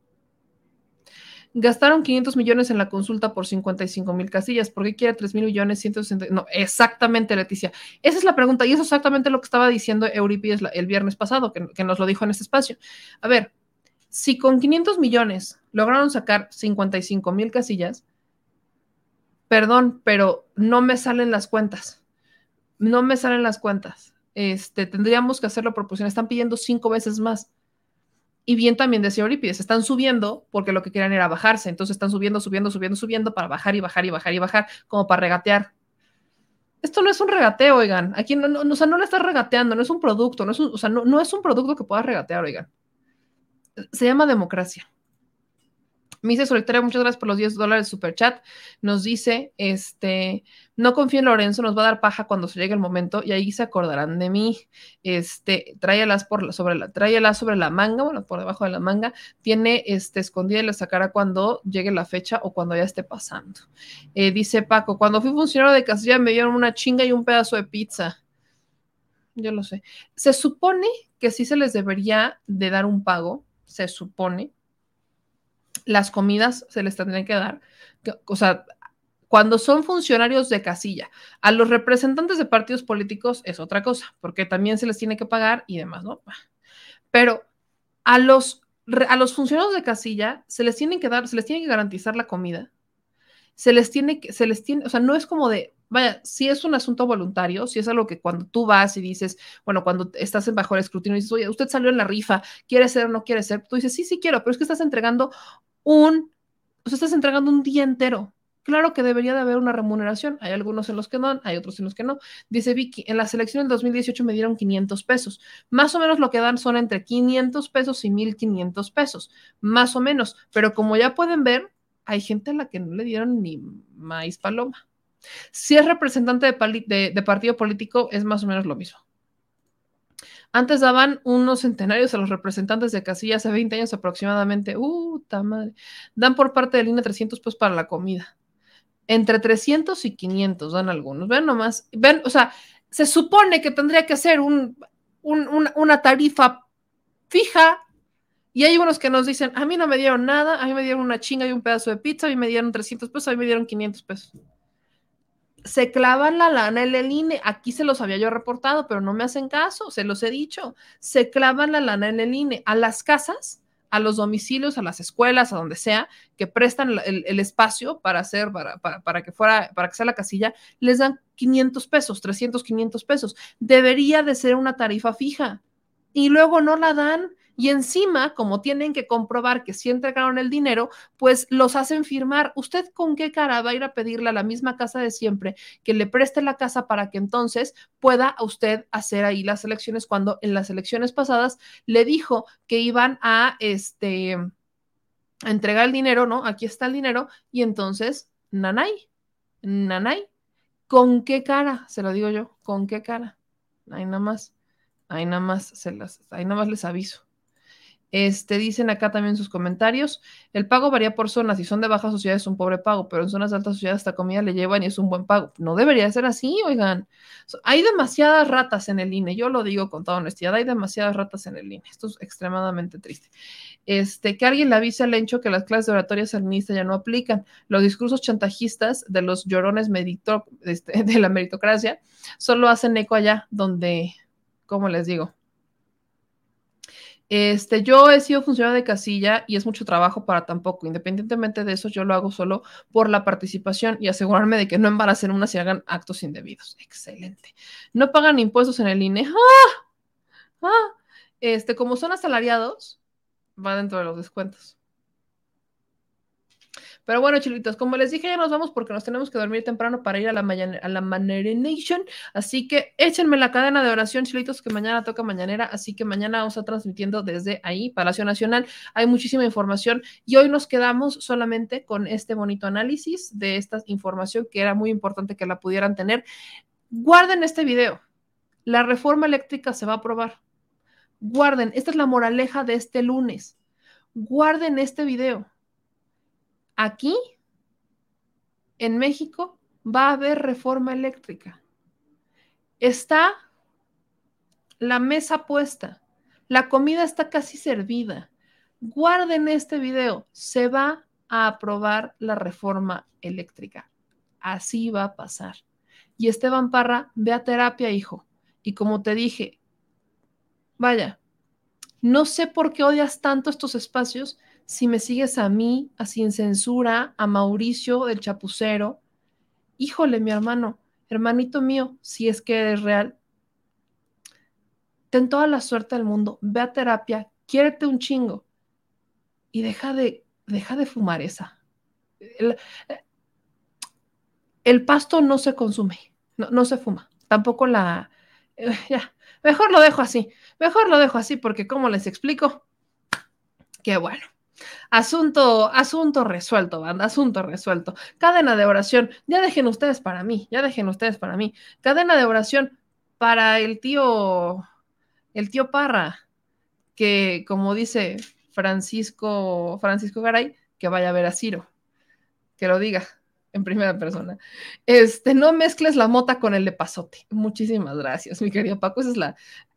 Gastaron 500 millones en la consulta por 55 mil casillas. ¿Por qué quiere 3 mil millones? 160? No, exactamente, Leticia. Esa es la pregunta y eso es exactamente lo que estaba diciendo Euripides el viernes pasado, que, nos lo dijo en este espacio. A ver, si con 500 millones lograron sacar 55 mil casillas, perdón, pero no me salen las cuentas. No me salen las cuentas. Este, tendríamos que hacerlo proporcional. Están pidiendo cinco veces más. Y bien también decía Eurípides, están subiendo porque lo que querían era bajarse, entonces están subiendo, subiendo, subiendo, subiendo para bajar y bajar y bajar y bajar, como para regatear. Esto no es un regateo, oigan. Aquí no, o sea, no le estás regateando, no es un producto, no es o sea, no, no es un producto que puedas regatear, oigan. Se llama democracia. Mise Solitaria, muchas gracias por los 10 dólares super chat. Nos dice, este, no confío en Lorenzo, nos va a dar paja cuando se llegue el momento y ahí se acordarán de mí. Este, tráelas por sobre la, tráelas sobre la manga, bueno, por debajo de la manga, tiene este escondida y la sacará cuando llegue la fecha o cuando ya esté pasando. Eh, dice Paco, cuando fui funcionario de casilla me dieron una chinga y un pedazo de pizza. Yo lo sé. Se supone que sí se les debería de dar un pago, se supone, las comidas se les tendrían que dar. O sea, cuando son funcionarios de casilla, a los representantes de partidos políticos es otra cosa, porque también se les tiene que pagar y demás, ¿no? Pero a los, a los funcionarios de casilla se les tiene que dar, se les tiene que garantizar la comida. Se les tiene que, se les tiene, o sea, no es como de, vaya, si es un asunto voluntario, si es algo que cuando tú vas y dices, bueno, cuando estás bajo el escrutinio y dices, oye, usted salió en la rifa, ¿quiere ser o no quiere ser? Tú dices, sí, sí quiero, pero es que estás entregando un, o sea, estás entregando un día entero. Claro que debería de haber una remuneración. Hay algunos en los que no, hay otros en los que no. Dice Vicky, en la selección del 2018 me dieron 500 pesos. Más o menos lo que dan son entre 500 pesos y 1500 pesos. Más o menos. Pero como ya pueden ver, hay gente a la que no le dieron ni maíz paloma. Si es representante de, de partido político, es más o menos lo mismo. Antes daban unos centenarios a los representantes de casilla hace 20 años aproximadamente. ¡Uh, madre! Dan por parte de línea 300 pesos para la comida. Entre 300 y 500 dan algunos. Ven nomás. Ven, o sea, se supone que tendría que ser un, una tarifa fija y hay unos que nos dicen, a mí no me dieron nada, a mí me dieron una chinga y un pedazo de pizza, a mí me dieron 300 pesos, a mí me dieron 500 pesos se clavan la lana en el INE. Aquí se los había yo reportado, pero no me hacen caso, se los he dicho. Se clavan la lana en el INE. A las casas, a los domicilios, a las escuelas, a donde sea, que prestan el, espacio para hacer, para, para, que fuera, para que sea la casilla, les dan 500 pesos, 300, 500 pesos. Debería de ser una tarifa fija. Y luego no la dan y encima, como tienen que comprobar que sí entregaron el dinero, pues los hacen firmar. ¿Usted con qué cara va a ir a pedirle a la misma casa de siempre que le preste la casa para que entonces pueda usted hacer ahí las elecciones cuando en las elecciones pasadas le dijo que iban a este a entregar el dinero, ¿no? Aquí está el dinero y entonces, nanay, nanay, ¿con qué cara? Se lo digo yo, ¿con qué cara? Ahí nada más, ahí nada más se las, ahí nada más les aviso. Este, dicen acá también sus comentarios, el pago varía por zonas, si son de baja sociedad es un pobre pago, pero en zonas de alta sociedad esta comida le llevan y es un buen pago. No debería ser así, oigan. Hay demasiadas ratas en el INE, yo lo digo con toda honestidad, hay demasiadas ratas en el INE. Esto es extremadamente triste. Este, que alguien le avise al Lencho que las clases de oratoria salinista ya no aplican. Los discursos chantajistas de los llorones este, de la meritocracia solo hacen eco allá donde, ¿cómo les digo? Este, yo he sido funcionario de casilla y es mucho trabajo para tampoco. Independientemente de eso, yo lo hago solo por la participación y asegurarme de que no embaracen unas y hagan actos indebidos. Excelente. No pagan impuestos en el INE. ¡Ah! ¡Ah! Este, como son asalariados, va dentro de los descuentos. Pero bueno, chilitos, como les dije, ya nos vamos porque nos tenemos que dormir temprano para ir a la, a la Nation. Así que échenme la cadena de oración, chilitos, que mañana toca mañanera. Así que mañana vamos a transmitiendo desde ahí, Palacio Nacional. Hay muchísima información y hoy nos quedamos solamente con este bonito análisis de esta información que era muy importante que la pudieran tener. Guarden este video. La reforma eléctrica se va a aprobar. Guarden, esta es la moraleja de este lunes. Guarden este video Aquí, en México, va a haber reforma eléctrica. Está la mesa puesta, la comida está casi servida. Guarden este video, se va a aprobar la reforma eléctrica. Así va a pasar. Y Esteban Parra, ve a terapia, hijo. Y como te dije, vaya, no sé por qué odias tanto estos espacios si me sigues a mí, a Sin Censura, a Mauricio del Chapucero, híjole, mi hermano, hermanito mío, si es que eres real, ten toda la suerte del mundo, ve a terapia, quiérete un chingo y deja de, deja de fumar esa. El, pasto no se consume, no, no se fuma, tampoco la... Eh, ya, mejor lo dejo así, mejor lo dejo así porque como les explico, qué bueno. Asunto, asunto resuelto, banda, asunto resuelto. Cadena de oración, ya dejen ustedes para mí, ya dejen ustedes para mí. Cadena de oración para el tío, el tío Parra, que como dice Francisco, Francisco Garay, que vaya a ver a Ciro, que lo diga en primera persona. Este, no mezcles la mota con el de pasote. Muchísimas gracias, mi querido Paco. Esa es la,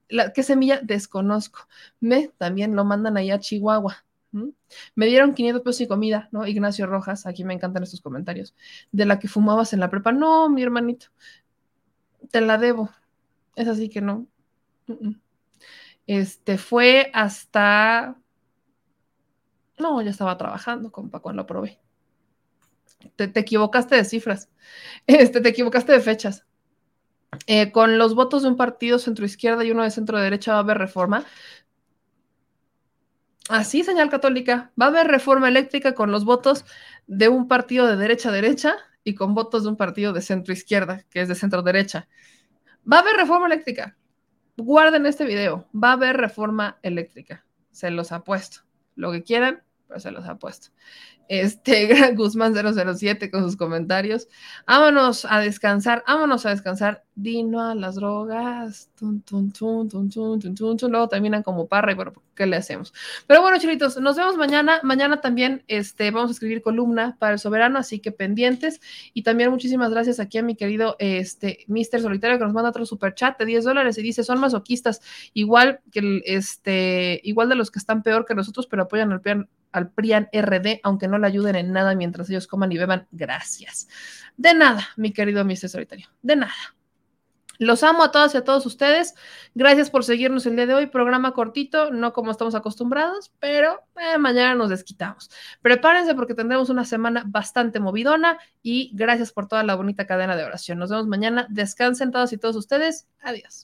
la ¿qué semilla? Desconozco. Me también lo mandan ahí a Chihuahua. Me dieron 500 pesos y comida, ¿no? Ignacio Rojas, aquí me encantan estos comentarios. De la que fumabas en la prepa. No, mi hermanito, te la debo. Es así que no. Este fue hasta. No, ya estaba trabajando, compa, cuando lo probé. Te, equivocaste de cifras. Este, te equivocaste de fechas. Eh, con los votos de un partido centro izquierda y uno de centro derecha va a haber reforma. Así, señal católica. Va a haber reforma eléctrica con los votos de un partido de derecha a derecha y con votos de un partido de centro izquierda, que es de centro derecha. Va a haber reforma eléctrica. Guarden este video. Va a haber reforma eléctrica. Se los apuesto. Lo que quieran, pero se los apuesto este, Gran Guzmán 007 con sus comentarios. Vámonos a descansar, vámonos a descansar. Dino a las drogas. Luego terminan como parra bueno, ¿qué le hacemos? Pero bueno, chilitos, nos vemos mañana. Mañana también este, vamos a escribir columna para el soberano, así que pendientes. Y también muchísimas gracias aquí a mi querido este, Mr. Solitario que nos manda otro super chat de 10 dólares y dice, son masoquistas, igual que este, igual de los que están peor que nosotros, pero apoyan al, al PRIAN RD, aunque no le ayuden en nada mientras ellos coman y beban. Gracias. De nada, mi querido Mr. Solitario. De nada. Los amo a todas y a todos ustedes. Gracias por seguirnos el día de hoy. Programa cortito, no como estamos acostumbrados, pero eh, mañana nos desquitamos. Prepárense porque tendremos una semana bastante movidona y gracias por toda la bonita cadena de oración. Nos vemos mañana. Descansen todos y todos ustedes. Adiós.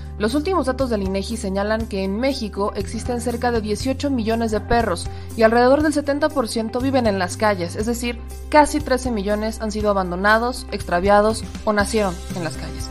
Los últimos datos del INEGI señalan que en México existen cerca de 18 millones de perros y alrededor del 70% viven en las calles, es decir, casi 13 millones han sido abandonados, extraviados o nacieron en las calles.